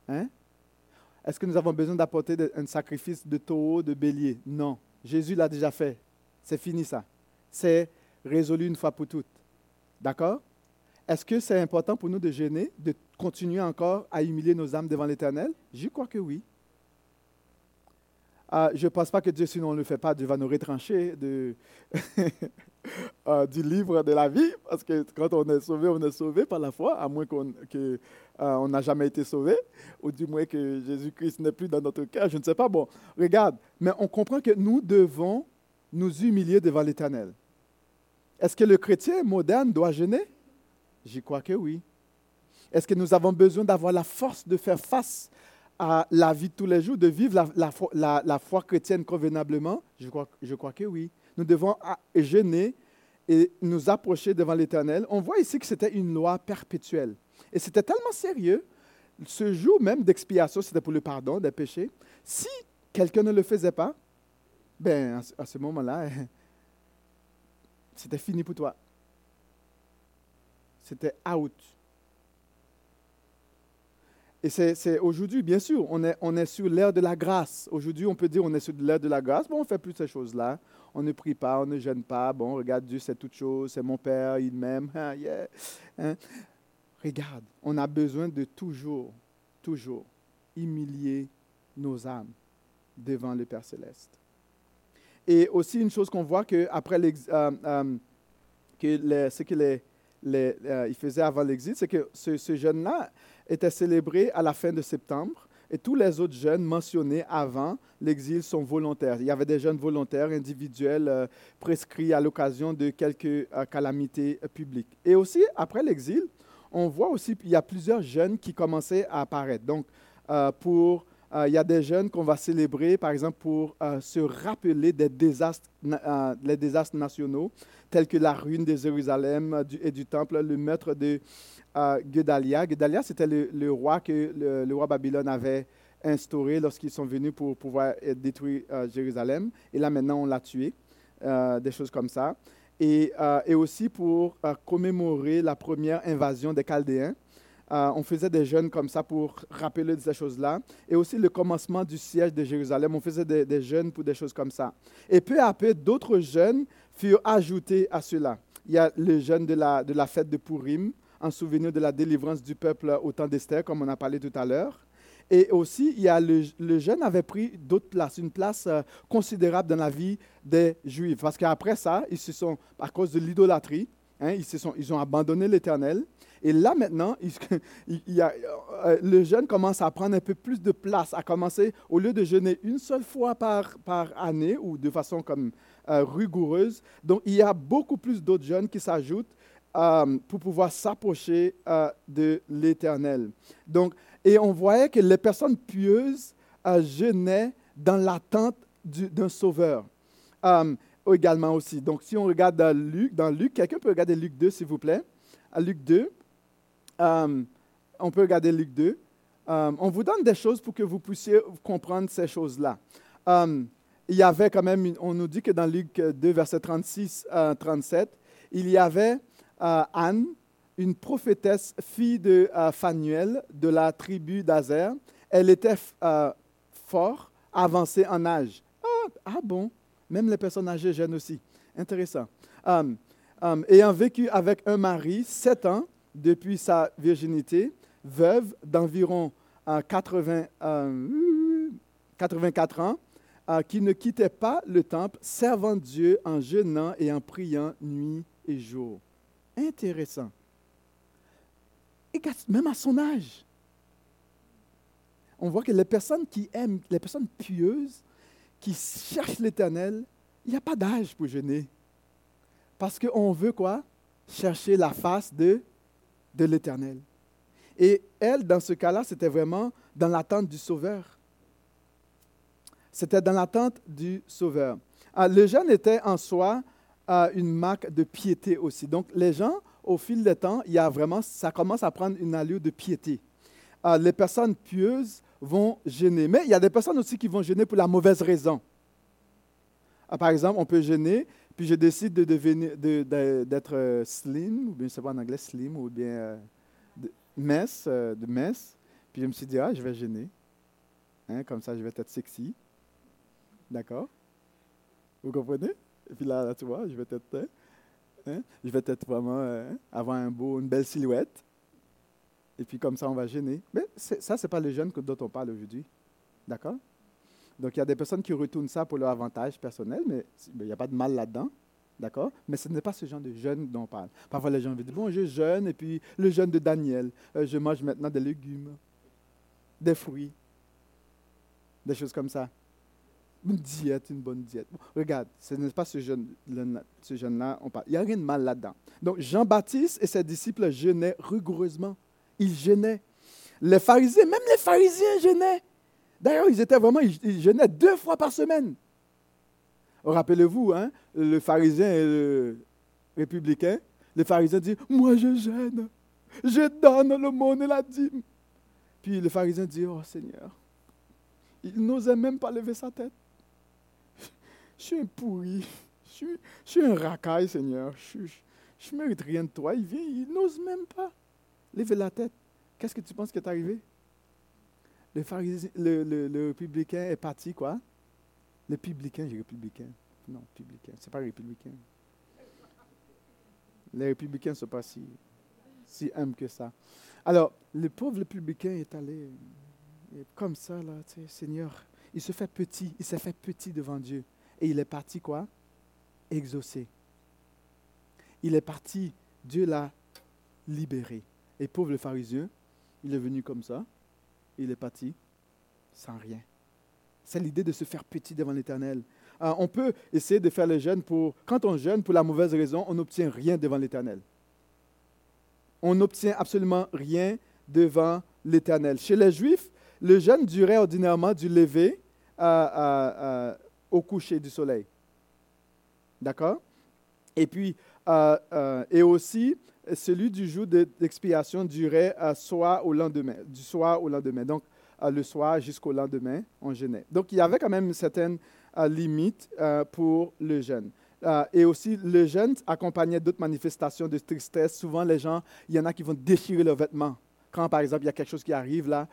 Hein? Est-ce que nous avons besoin d'apporter un sacrifice de taureau, de bélier? Non. Jésus l'a déjà fait. C'est fini ça. C'est résolu une fois pour toutes. D'accord? Est-ce que c'est important pour nous de gêner, de continuer encore à humilier nos âmes devant l'Éternel? Je crois que oui. Ah, je ne pense pas que Dieu, si on ne le fait pas, Dieu va nous retrancher [LAUGHS] euh, du livre de la vie, parce que quand on est sauvé, on est sauvé par la foi, à moins qu'on que, euh, n'a jamais été sauvé, ou du moins que Jésus-Christ n'est plus dans notre cœur, je ne sais pas. Bon, regarde, mais on comprend que nous devons nous humilier devant l'Éternel. Est-ce que le chrétien moderne doit gêner J'y crois que oui. Est-ce que nous avons besoin d'avoir la force de faire face à la vie de tous les jours, de vivre la, foi- chrétienne convenablement? Je crois, je crois que oui. Nous devons gêner et nous approcher devant l'Éternel. On voit ici que c'était une loi perpétuelle. Et c'était tellement sérieux. Ce jour même d'expiation, c'était pour le pardon des péchés. Si quelqu'un ne le faisait pas, ben, à ce moment-là, [LAUGHS] c'était fini pour toi. C'était out. Et c'est aujourd'hui, bien sûr, on est, sur l'ère de la grâce. Aujourd'hui, on peut dire on est sur l'ère de la grâce. Bon, on ne fait plus ces choses-là. On ne prie pas, on ne gêne pas. Bon, regarde, Dieu, c'est toute chose. C'est mon Père, il m'aime. [LAUGHS] Ah, yeah. Hein? Regarde, on a besoin de toujours, toujours humilier nos âmes devant le Père céleste. Et aussi une chose qu'on voit que après euh, euh, ce que les, euh, faisait avant l'exil, c'est que ce, ce jeûne-là était célébré à la fin de septembre et tous les autres jeûnes mentionnés avant l'exil sont volontaires. Il y avait des jeûnes volontaires individuels euh, prescrits à l'occasion de quelques euh, calamités publiques. Et aussi, après l'exil, on voit aussi qu'il y a plusieurs jeûnes qui commençaient à apparaître. Donc, euh, euh, il y a des jeûnes qu'on va célébrer, par exemple, pour euh, se rappeler des euh, désastres nationaux, tels que la ruine de Jérusalem et du temple, le meurtre de Guedalia. Guedalia, c'était le, roi que le, roi Babylone avait instauré lorsqu'ils sont venus pour pouvoir détruire Jérusalem. Et là, maintenant, on l'a tué. Des choses comme ça. Et, aussi pour commémorer la première invasion des Chaldéens. Euh, on faisait des jeûnes comme ça pour rappeler ces choses-là. Et aussi le commencement du siège de Jérusalem. On faisait des, des jeûnes pour des choses comme ça. Et peu à peu, d'autres jeûnes furent ajoutés à cela. Il y a le jeûne de la, fête de Purim, en souvenir de la délivrance du peuple au temps d'Esther, comme on a parlé tout à l'heure. Et aussi, il y a le, le jeûne avait pris d'autres places, une place euh, considérable dans la vie des Juifs. Parce qu'après ça, ils se sont, à cause de l'idolâtrie, hein, ils, ils ont abandonné l'Éternel. Et là, maintenant, [LAUGHS] a, euh, le jeûne commence à prendre un peu plus de place, à commencer, au lieu de jeûner une seule fois par, année ou de façon comme euh, rigoureuse. Donc, il y a beaucoup plus d'autres jeûnes qui s'ajoutent euh, pour pouvoir s'approcher euh, de l'Éternel. Donc, et on voyait que les personnes pieuses euh, jeûnaient dans l'attente du- d'un sauveur. Euh, également aussi. Donc, si on regarde dans Luc, quelqu'un peut regarder Luc 2, s'il vous plaît. Luc 2, euh, on peut regarder Luc 2. Euh, on vous donne des choses pour que vous puissiez comprendre ces choses-là. Euh, il y avait quand même, on nous dit que dans Luc 2, verset 36 à 37, il y avait euh, Anne, une prophétesse, fille de euh, Phanuel, de la tribu d'Azer. Elle était euh, fort avancée en âge. Ah, ah bon, même les personnes âgées jeûnent aussi. Intéressant. Euh, euh, ayant vécu avec un mari sept ans depuis sa virginité, veuve d'environ euh, 80, euh, 84 ans, euh, qui ne quittait pas le temple, servant Dieu en jeûnant et en priant nuit et jour. Intéressant. Et même à son âge, on voit que les personnes qui aiment, les personnes pieuses, qui cherchent l'Éternel, il n'y a pas d'âge pour jeûner. Parce qu'on veut quoi? Chercher la face de, de l'Éternel. Et elle, dans ce cas-là, c'était vraiment dans l'attente du Sauveur. C'était dans l'attente du Sauveur. Ah, le jeûne était en soi ah, une marque de piété aussi. Donc, les gens, au fil du temps, il y a vraiment, ça commence à prendre une allure de piété. Ah, les personnes pieuses vont gêner. Mais il y a des personnes aussi qui vont gêner pour la mauvaise raison. Ah, par exemple, on peut gêner, puis je décide de devenir, de- de- d'être euh, slim, ou bien, je sais pas en anglais, slim, ou bien euh, de, mince, euh, de mince. Puis je me suis dit, ah, je vais gêner. Hein, comme ça, je vais être sexy. D'accord? Vous comprenez? Et puis là, tu vois, je vais être, hein, hein, je vais être vraiment euh, avoir un beau, une belle silhouette. Et puis comme ça, on va gêner. Mais c'est- ça, ce n'est pas le jeûne que- dont on parle aujourd'hui. D'accord? Donc, il y a des personnes qui retournent ça pour leur avantage personnel, mais mais il n'y a pas de mal là-dedans. D'accord? Mais ce n'est pas ce genre de jeûne dont on parle. Parfois, les gens me disent, bon, je jeûne, et puis le jeûne de Daniel, euh, je mange maintenant des légumes, des fruits, des choses comme ça. Une diète, une bonne diète. Regarde, ce n'est pas ce jeûne-là, ce jeûne-là, on parle. Il n'y a rien de mal là-dedans. Donc, Jean-Baptiste et ses disciples jeûnaient rigoureusement. Ils jeûnaient. Les pharisiens, même les pharisiens jeûnaient. D'ailleurs, ils étaient vraiment, ils, jeûnaient deux fois par semaine. Rappelez-vous, hein, le pharisien et le républicain, le pharisien dit, moi je jeûne, je donne le monde et la dîme. Puis le pharisien dit, oh Seigneur, il n'osait même pas lever sa tête. Je suis un pourri, je suis, je suis un racaille, Seigneur, je ne mérite rien de toi. Il vient, il n'ose même pas lever la tête. Qu'est-ce que tu penses qui est arrivé? Le, le, le, le républicain est parti, quoi? Le publicain, j'ai républicain. Non, publicain, c'est pas républicain. Les républicains ne sont pas si, si humbles que ça. Alors, le pauvre républicain est allé comme ça, là, tu sais, Seigneur. Il se fait petit, il s'est fait petit devant Dieu. Et il est parti, quoi? Exaucé. Il est parti, Dieu l'a libéré. Et pauvre le pharisien, il est venu comme ça, il est parti sans rien. C'est l'idée de se faire petit devant l'Éternel. Euh, on peut essayer de faire le jeûne pour... Quand on jeûne pour la mauvaise raison, on n'obtient rien devant l'Éternel. On n'obtient absolument rien devant l'Éternel. Chez les Juifs, le jeûne durait ordinairement du lever à- à- au coucher du soleil. D'accord? Et puis, euh, euh, et aussi, celui du jour de- d'expiation durait euh, soit au lendemain, du soir au lendemain. Donc, euh, le soir jusqu'au lendemain, on jeûnait. Donc, il y avait quand même une certaine euh, limite euh, pour le jeûne. Et aussi, le jeûne accompagnait d'autres manifestations de tristesse. Souvent, les gens, il y en a qui vont déchirer leurs vêtements. Quand, par exemple, il y a quelque chose qui arrive là,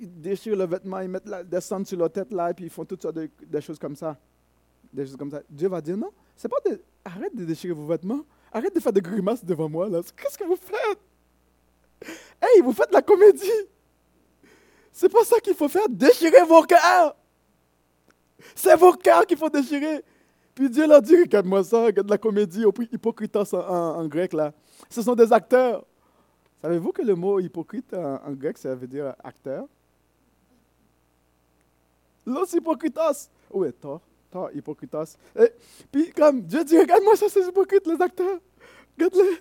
ils déchirent leurs vêtements, ils mettent la, descendent sur leur tête là, et puis ils font toutes sortes de, de choses comme ça. Des choses comme ça. Dieu va dire non, c'est pas de, arrête de déchirer vos vêtements, arrête de faire des grimaces devant moi là. Qu'est-ce que vous faites? Hey, vous faites de la comédie. C'est pas ça qu'il faut faire. Déchirer vos cœurs. C'est vos cœurs qu'il faut déchirer. Puis Dieu leur dit, regarde-moi ça, regarde la comédie, hypocritos en, grec là. Ce sont des acteurs. Savez-vous que le mot hypocrite en, en grec, ça veut dire acteur? Los hypocritos. Oui, tort, tort, hypocritos. Et puis comme Dieu dit, regarde-moi ça, c'est hypocrite, les acteurs. Regarde-les.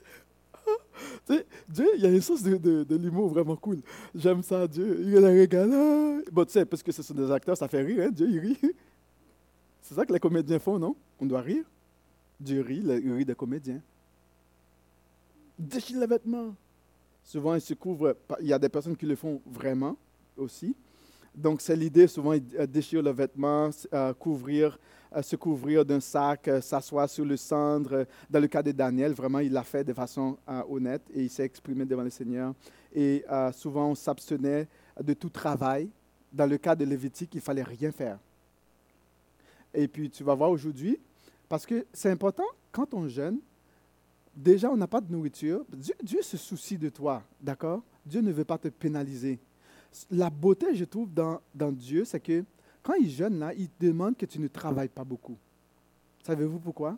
Dieu, il y a une source de, de, de l'humour vraiment cool. J'aime ça, Dieu. Il les regarde. Bon, tu sais, parce que ce sont des acteurs, ça fait rire, hein? Dieu, il rit. C'est ça que les comédiens font, non? On doit rire? Dieu rit, il rit des comédiens. Déchire les vêtements. Souvent, ils se couvrent. Il y a des personnes qui le font vraiment aussi. Donc, c'est l'idée. Souvent, ils euh, déchirent le vêtement, euh, couvrir, euh, se couvrir d'un sac, euh, s'asseoir sur le cendre. Dans le cas de Daniel, vraiment, il l'a fait de façon honnête et il s'est exprimé devant le Seigneur. Et souvent, on s'abstenait de tout travail. Dans le cas de Lévitique, il fallait rien faire. Et puis, tu vas voir aujourd'hui, parce que c'est important, quand on jeûne, déjà, on n'a pas de nourriture. Dieu se soucie de toi, d'accord? Dieu ne veut pas te pénaliser. La beauté, je trouve, dans, Dieu, c'est que quand il jeûne, là, il demande que tu ne travailles pas beaucoup. Savez-vous pourquoi?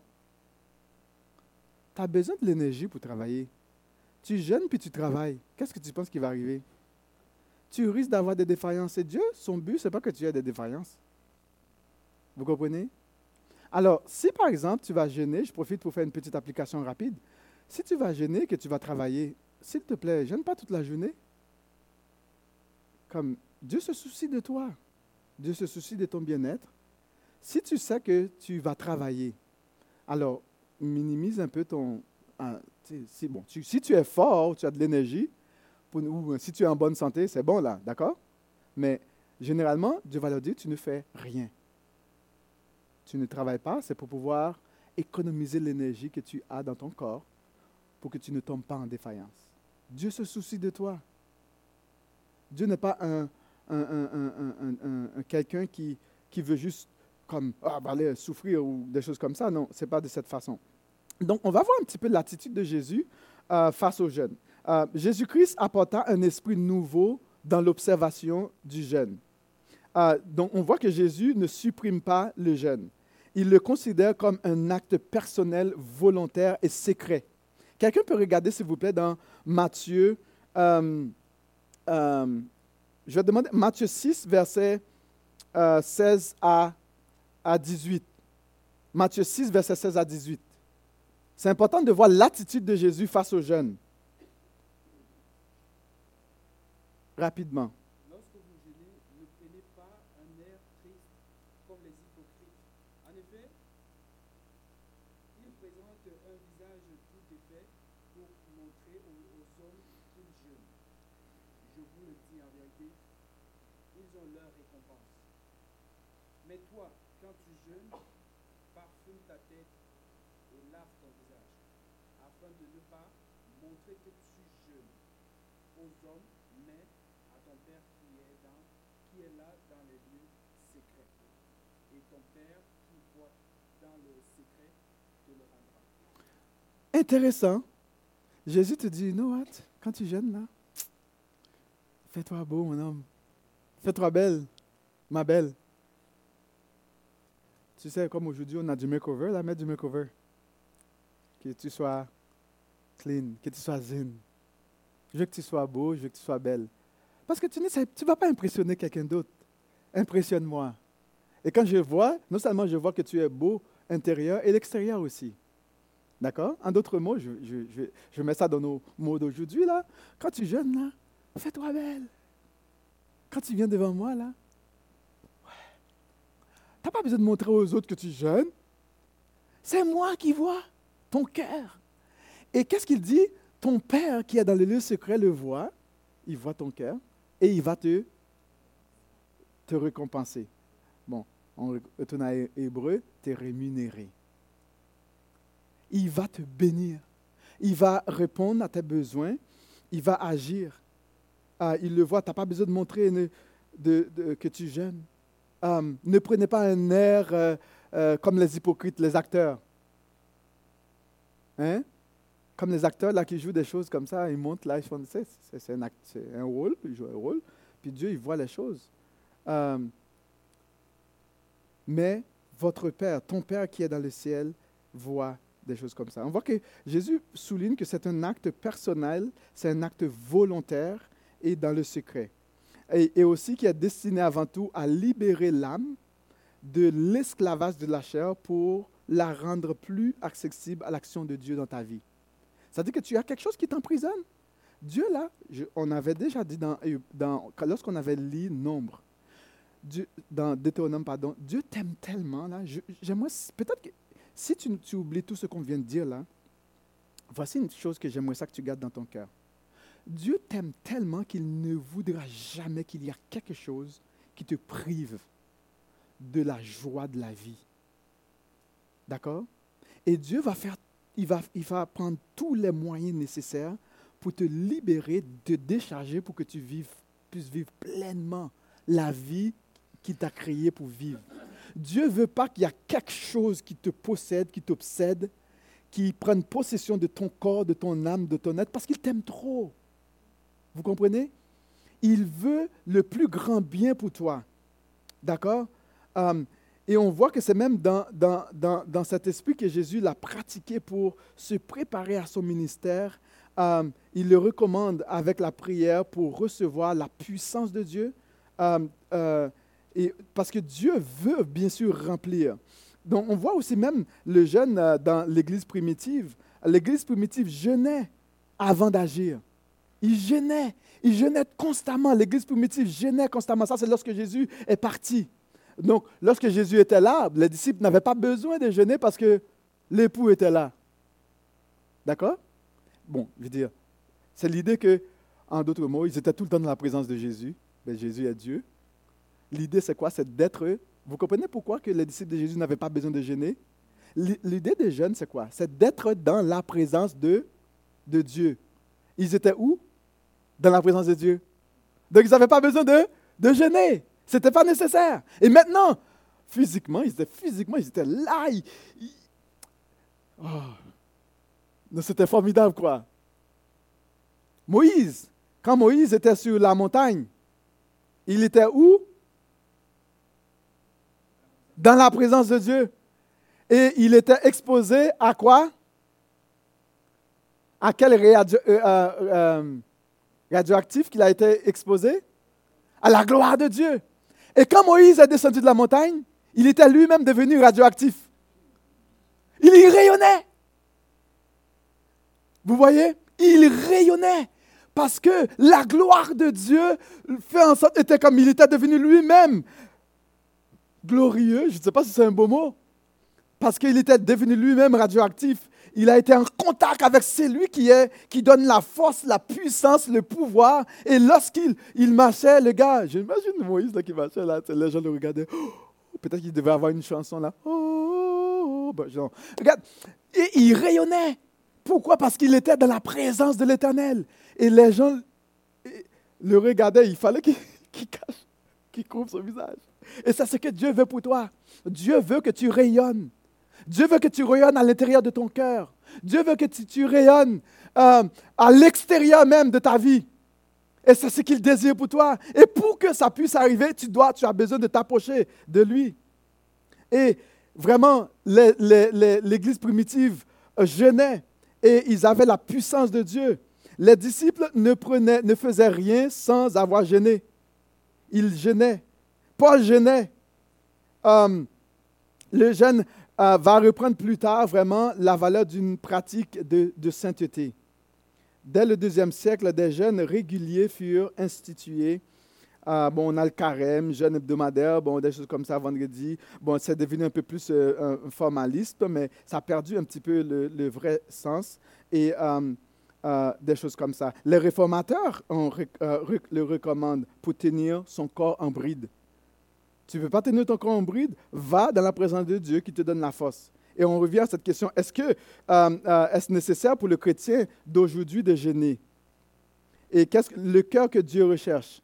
Tu as besoin de l'énergie pour travailler. Tu jeûnes puis tu travailles. Qu'est-ce que tu penses qui va arriver? Tu risques d'avoir des défaillances. Et Dieu, son but, ce n'est pas que tu aies des défaillances. Vous comprenez? Alors, si par exemple tu vas jeûner, je profite pour faire une petite application rapide. Si tu vas jeûner, que tu vas travailler, s'il te plaît, jeûne pas toute la journée. Comme Dieu se soucie de toi. Dieu se soucie de ton bien-être. Si tu sais que tu vas travailler, alors minimise un peu ton... si, bon, tu- si tu es fort, tu as de l'énergie, ou si tu es en bonne santé, c'est bon là, d'accord? Mais généralement, Dieu va leur dire, tu ne fais rien. Tu ne travailles pas, c'est pour pouvoir économiser l'énergie que tu as dans ton corps pour que tu ne tombes pas en défaillance. Dieu se soucie de toi. Dieu n'est pas un, un- un- un- un- un- un- un quelqu'un qui, veut juste comme ah, aller souffrir ou des choses comme ça. Non, ce n'est pas de cette façon. Donc, on va voir un petit peu l'attitude de Jésus euh, face aux jeunes. Euh, Jésus-Christ apporta un esprit nouveau dans l'observation du jeûne. Euh, donc, on voit que Jésus ne supprime pas le jeûne. Il le considère comme un acte personnel, volontaire et secret. Quelqu'un peut regarder, s'il vous plaît, dans Matthieu, euh, je vais demander Matthieu 6, versets euh, 16 à, à 18. Matthieu 6, versets 16 à 18. C'est important de voir l'attitude de Jésus face aux jeunes. Rapidement. Lorsque vous jeûnez, ne prenez pas un air triste comme les hypocrites. En effet, ils présentent un visage tout défait pour montrer aux, aux hommes qu'ils jeûnent. Je vous le dis en vérité, ils ont leur récompense. Mais toi, jeûnes, parfume ta tête et lave ton visage, afin de ne pas montrer que tu jeûnes aux hommes, mais à ton Père qui est, dans, qui est là dans les lieux secrets. Et ton Père qui voit dans le secret te le rendra. Intéressant. Jésus te dit, you know? Quand tu jeûnes là, fais-toi beau, mon homme. Fais-toi belle, ma belle. Tu sais, comme aujourd'hui, on a du makeover, là, mets du makeover. Que tu sois clean, que tu sois zen. Je veux que tu sois beau, je veux que tu sois belle. Parce que tu ne tu vas pas impressionner quelqu'un d'autre. Impressionne-moi. Et quand je vois, non seulement je vois que tu es beau intérieur et l'extérieur aussi. D'accord? En d'autres mots, je, je, je, je mets ça dans nos mots d'aujourd'hui, là. Quand tu jeûnes, là, fais-toi belle. Quand tu viens devant moi, là. N'as pas besoin de montrer aux autres que tu jeûnes. C'est moi qui vois ton cœur. Et qu'est-ce qu'il dit? Ton Père qui est dans le lieu secret le voit. Il voit ton cœur et il va te, te récompenser. Bon, on retourne à Hébreu, t'es rémunéré il va te bénir. Il va répondre à tes besoins. Il va agir. Ah, il le voit. Tu n'as pas besoin de montrer de- que tu jeûnes. Euh, ne prenez pas un air euh, euh, comme les hypocrites, les acteurs. Hein? Comme les acteurs là, qui jouent des choses comme ça, ils montent là, ils font, c'est, c'est- un, un rôle, ils jouent un rôle. Puis Dieu, il voit les choses. Mais votre Père, ton Père qui est dans le ciel, voit des choses comme ça. On voit que Jésus souligne que c'est un acte personnel, c'est un acte volontaire et dans le secret. Et, aussi qui est destiné avant tout à libérer l'âme de l'esclavage de la chair pour la rendre plus accessible à l'action de Dieu dans ta vie. C'est-à-dire que tu as quelque chose qui t'emprisonne. Dieu, là, on avait déjà dit dans, lorsqu'on avait lu Nombre, dans Deutéronome, pardon, Dieu t'aime tellement, là. J'aimerais, peut-être que si tu, tu oublies tout ce qu'on vient de dire là, voici une chose que j'aimerais ça que tu gardes dans ton cœur. Dieu t'aime tellement qu'il ne voudra jamais qu'il y ait quelque chose qui te prive de la joie de la vie. D'accord? Et Dieu va faire, il va, il va prendre tous les moyens nécessaires pour te libérer, te décharger pour que tu puisses vivre pleinement la vie qu'il t'a créée pour vivre. Dieu ne veut pas qu'il y ait quelque chose qui te possède, qui t'obsède, qui prenne possession de ton corps, de ton âme, de ton être, parce qu'il t'aime trop. Vous comprenez? Il veut le plus grand bien pour toi. D'accord? Euh, Et on voit que c'est même dans, dans, dans, dans, cet esprit que Jésus l'a pratiqué pour se préparer à son ministère. Euh, il le recommande avec la prière pour recevoir la puissance de Dieu. Euh, et parce que Dieu veut bien sûr remplir. Donc on voit aussi même le jeûne dans l'Église primitive. L'Église primitive jeûnait avant d'agir. Il jeûnait. Il jeûnait constamment. L'Église primitive jeûnait constamment. Ça, c'est lorsque Jésus est parti. Donc, lorsque Jésus était là, les disciples n'avaient pas besoin de jeûner parce que l'époux était là. D'accord? Bon, je veux dire, c'est l'idée que, en d'autres mots, ils étaient tout le temps dans la présence de Jésus. Mais ben, Jésus est Dieu. L'idée, c'est quoi? C'est d'être. Vous comprenez pourquoi que les disciples de Jésus n'avaient pas besoin de jeûner L'idée des jeûnes, c'est quoi? C'est d'être dans la présence de, de Dieu. Ils étaient où? Dans la présence de Dieu. Donc, ils n'avaient pas besoin de, de jeûner. Ce n'était pas nécessaire. Et maintenant, physiquement, ils étaient physiquement, ils étaient là. Oh. C'était formidable, quoi. Moïse, quand Moïse était sur la montagne, il était où? Dans la présence de Dieu. Et il était exposé à quoi? À quel radio, euh, euh, euh, radioactif qu'il a été exposé À la gloire de Dieu. Et quand Moïse est descendu de la montagne, il était lui-même devenu radioactif. Il rayonnait. Vous voyez? Il rayonnait. Parce que la gloire de Dieu fait en sorte, était comme il était devenu lui-même glorieux. Je ne sais pas si c'est un beau mot. Parce qu'il était devenu lui-même radioactif. Il a été en contact avec celui qui, est, qui donne la force, la puissance, le pouvoir. Et lorsqu'il il marchait, le gars, j'imagine Moïse là, qui marchait là, les gens le regardaient. Oh, peut-être qu'il devait avoir une chanson là. Oh, ben, regarde. Et il rayonnait. Pourquoi? Parce qu'il était dans la présence de l'Éternel. Et les gens le regardaient. Il fallait qu'il [LAUGHS] cache, qu'il couvre son visage. Et c'est ce que Dieu veut pour toi. Dieu veut que tu rayonnes. Dieu veut que tu rayonnes à l'intérieur de ton cœur. Dieu veut que tu, rayonnes euh, à l'extérieur même de ta vie. Et c'est ce qu'il désire pour toi. Et pour que ça puisse arriver, tu dois, tu as besoin de t'approcher de lui. Et vraiment, l'Église primitive jeûnait et ils avaient la puissance de Dieu. Les disciples ne, prenaient, ne faisaient rien sans avoir jeûné. Ils jeûnaient. Paul jeûnait. Euh, le jeûne euh, va reprendre plus tard vraiment la valeur d'une pratique de, sainteté. Dès le deuxième siècle, des jeûnes réguliers furent institués. Euh, bon, on a le carême, jeûne hebdomadaire, bon, des choses comme ça, vendredi. Bon, c'est devenu un peu plus euh, formaliste, mais ça a perdu un petit peu le, vrai sens. Et des choses comme ça. Les réformateurs le recommandent pour tenir son corps en bride. Tu ne peux pas tenir ton corps en bride, va dans la présence de Dieu qui te donne la force. Et on revient à cette question, est-ce que euh, euh, est-ce nécessaire pour le chrétien d'aujourd'hui de jeûner? Et qu'est-ce que le cœur que Dieu recherche?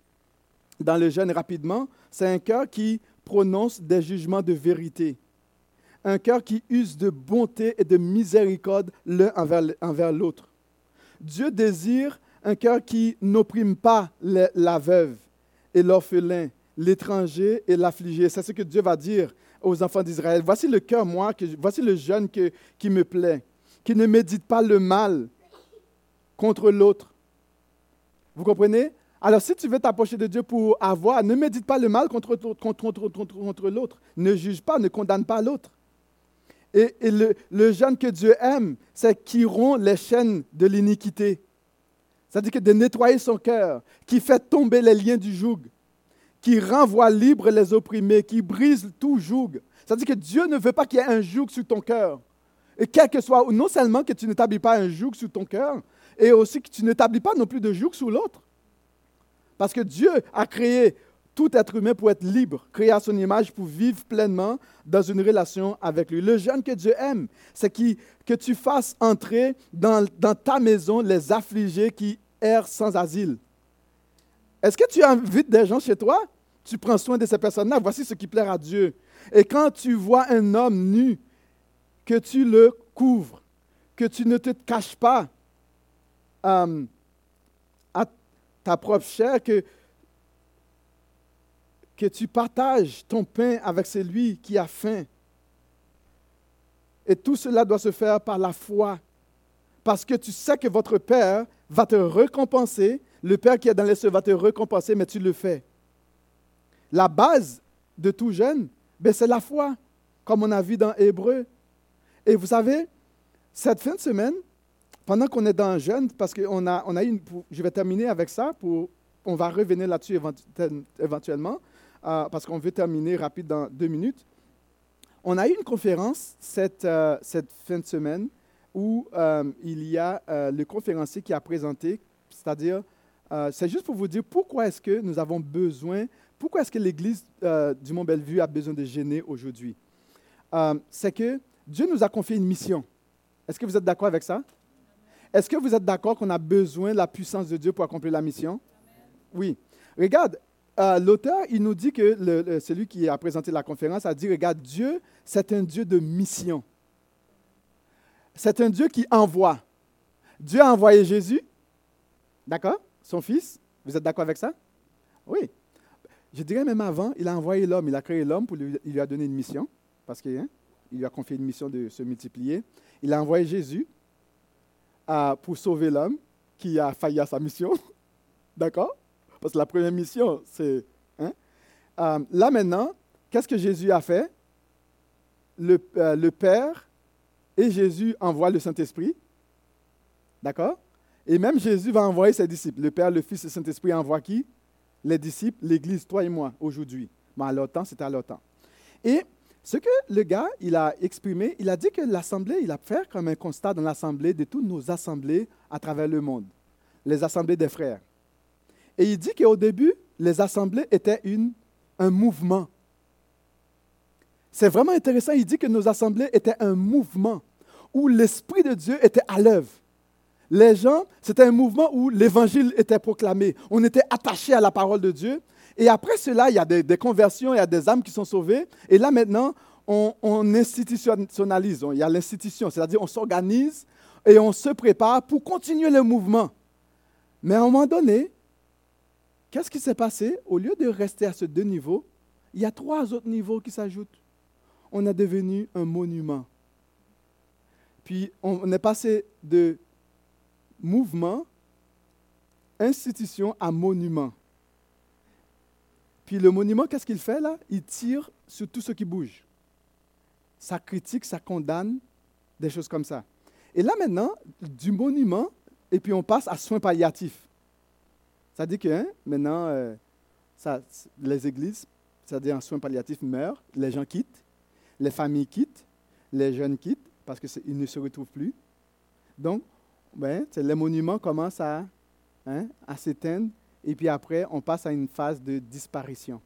Dans le jeûne rapidement, c'est un cœur qui prononce des jugements de vérité. Un cœur qui use de bonté et de miséricorde l'un envers l'autre. Dieu désire un cœur qui n'opprime pas la veuve et l'orphelin, l'étranger et l'affligé. C'est ce que Dieu va dire aux enfants d'Israël. Voici le cœur, moi, que, voici le jeune qui me plaît, qui ne médite pas le mal contre l'autre. Vous comprenez? Alors, si tu veux t'approcher de Dieu pour avoir, ne médite pas le mal contre, contre, contre, contre l'autre. Ne juge pas, ne condamne pas l'autre. Et, et, le, le jeune que Dieu aime, c'est qui rompt les chaînes de l'iniquité. C'est-à-dire que de nettoyer son cœur, qui fait tomber les liens du joug, qui renvoie libre les opprimés, qui brise tout joug. C'est-à-dire que Dieu ne veut pas qu'il y ait un joug sur ton cœur. Et quel que soit, non seulement que tu ne t'habilles pas un joug sur ton cœur, et aussi que tu n'établis pas non plus de joug sur l'autre. Parce que Dieu a créé tout être humain pour être libre, créé à son image pour vivre pleinement dans une relation avec lui. Le jeune que Dieu aime, c'est que tu fasses entrer dans, dans ta maison les affligés qui errent sans asile. Est-ce que tu invites des gens chez toi? Tu prends soin de ces personnes-là. Voici ce qui plaît à Dieu. Et quand tu vois un homme nu, que tu le couvres, que tu ne te caches pas euh, à ta propre chair, que tu partages ton pain avec celui qui a faim. Et tout cela doit se faire par la foi, parce que tu sais que votre Père va te récompenser, le Père qui est dans les cieux va te récompenser, mais tu le fais. La base de tout jeune, ben, c'est la foi, comme on a vu dans Hébreu. Et vous savez, cette fin de semaine, pendant qu'on est dans un jeûne, parce qu'on a, on a eu une, je vais terminer avec ça, pour, on va revenir là-dessus éventu- éventuellement, euh, parce qu'on veut terminer rapide dans deux minutes. On a eu une conférence cette, euh, cette fin de semaine où euh, il y a le conférencier qui a présenté, c'est-à-dire, euh, c'est juste pour vous dire pourquoi est-ce que nous avons besoin, pourquoi est-ce que l'Église euh, du Mont-Bellevue a besoin de gêner aujourd'hui? Euh, c'est que Dieu nous a confié une mission. Est-ce que vous êtes d'accord avec ça? Est-ce que vous êtes d'accord qu'on a besoin de la puissance de Dieu pour accomplir la mission? Oui. Regarde, l'auteur, il nous dit que celui qui a présenté la conférence a dit, regarde, Dieu, c'est un Dieu de mission. C'est un Dieu qui envoie. Dieu a envoyé Jésus, d'accord? Son fils. Vous êtes d'accord avec ça? Oui. Je dirais même avant, il a envoyé l'homme, il a créé l'homme, pour lui, il lui a donné une mission, parce qu'il hein, lui a confié une mission de se multiplier. Il a envoyé Jésus euh, pour sauver l'homme qui a failli à sa mission. [LAUGHS] D'accord? Parce que la première mission, c'est... hein? Euh, là maintenant, qu'est-ce que Jésus a fait? Le, euh, le Père et Jésus envoient le Saint-Esprit. D'accord? Et même Jésus va envoyer ses disciples. Le Père, le Fils et le Saint-Esprit envoient qui? Les disciples, l'Église, toi et moi, aujourd'hui. Mais à leur temps, c'était à leur temps. Et ce que le gars, il a exprimé, il a dit que l'Assemblée, il a fait comme un constat dans l'Assemblée de toutes nos assemblées à travers le monde, les assemblées des frères. Et il dit qu'au début, les assemblées étaient une, un mouvement. C'est vraiment intéressant, il dit que nos assemblées étaient un mouvement où l'Esprit de Dieu était à l'œuvre. Les gens, c'était un mouvement où l'Évangile était proclamé. On était attaché à la parole de Dieu. Et après cela, il y a des, conversions, il y a des âmes qui sont sauvées. Et là maintenant, on, on institutionnalise. Il y a l'institution, c'est-à-dire on s'organise et on se prépare pour continuer le mouvement. Mais à un moment donné, qu'est-ce qui s'est passé? Au lieu de rester à ce deux niveaux, il y a trois autres niveaux qui s'ajoutent. On est devenu un monument. Puis on est passé de mouvement, institution à monument. Puis le monument, qu'est-ce qu'il fait là? Il tire sur tout ce qui bouge. Ça critique, ça condamne, des choses comme ça. Et là maintenant, du monument, et puis on passe à soins palliatifs. Ça dit que hein, maintenant, euh, ça, les églises, c'est-à-dire en soins palliatifs, meurent, les gens quittent, les familles quittent, les jeunes quittent parce qu'ils ne se retrouvent plus. Donc, ben, les monuments commencent à, hein, à s'éteindre et puis après, on passe à une phase de disparition.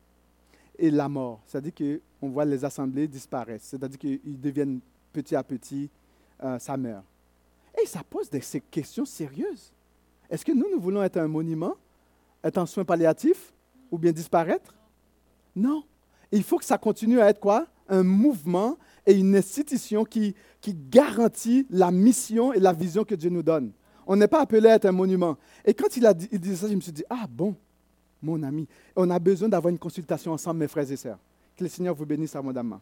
Et la mort, c'est-à-dire qu'on voit les assemblées disparaître, c'est-à-dire qu'ils deviennent petit à petit, euh, ça meurt. Et ça pose des questions sérieuses. Est-ce que nous, nous voulons être un monument, être en soins palliatifs ou bien disparaître? Non. Il faut que ça continue à être quoi? Un mouvement et une institution qui, qui garantit la mission et la vision que Dieu nous donne. On n'est pas appelé à être un monument. Et quand il, a dit, ça, je me suis dit, ah bon, mon ami, on a besoin d'avoir une consultation ensemble, mes frères et sœurs. Que le Seigneur vous bénisse abondamment.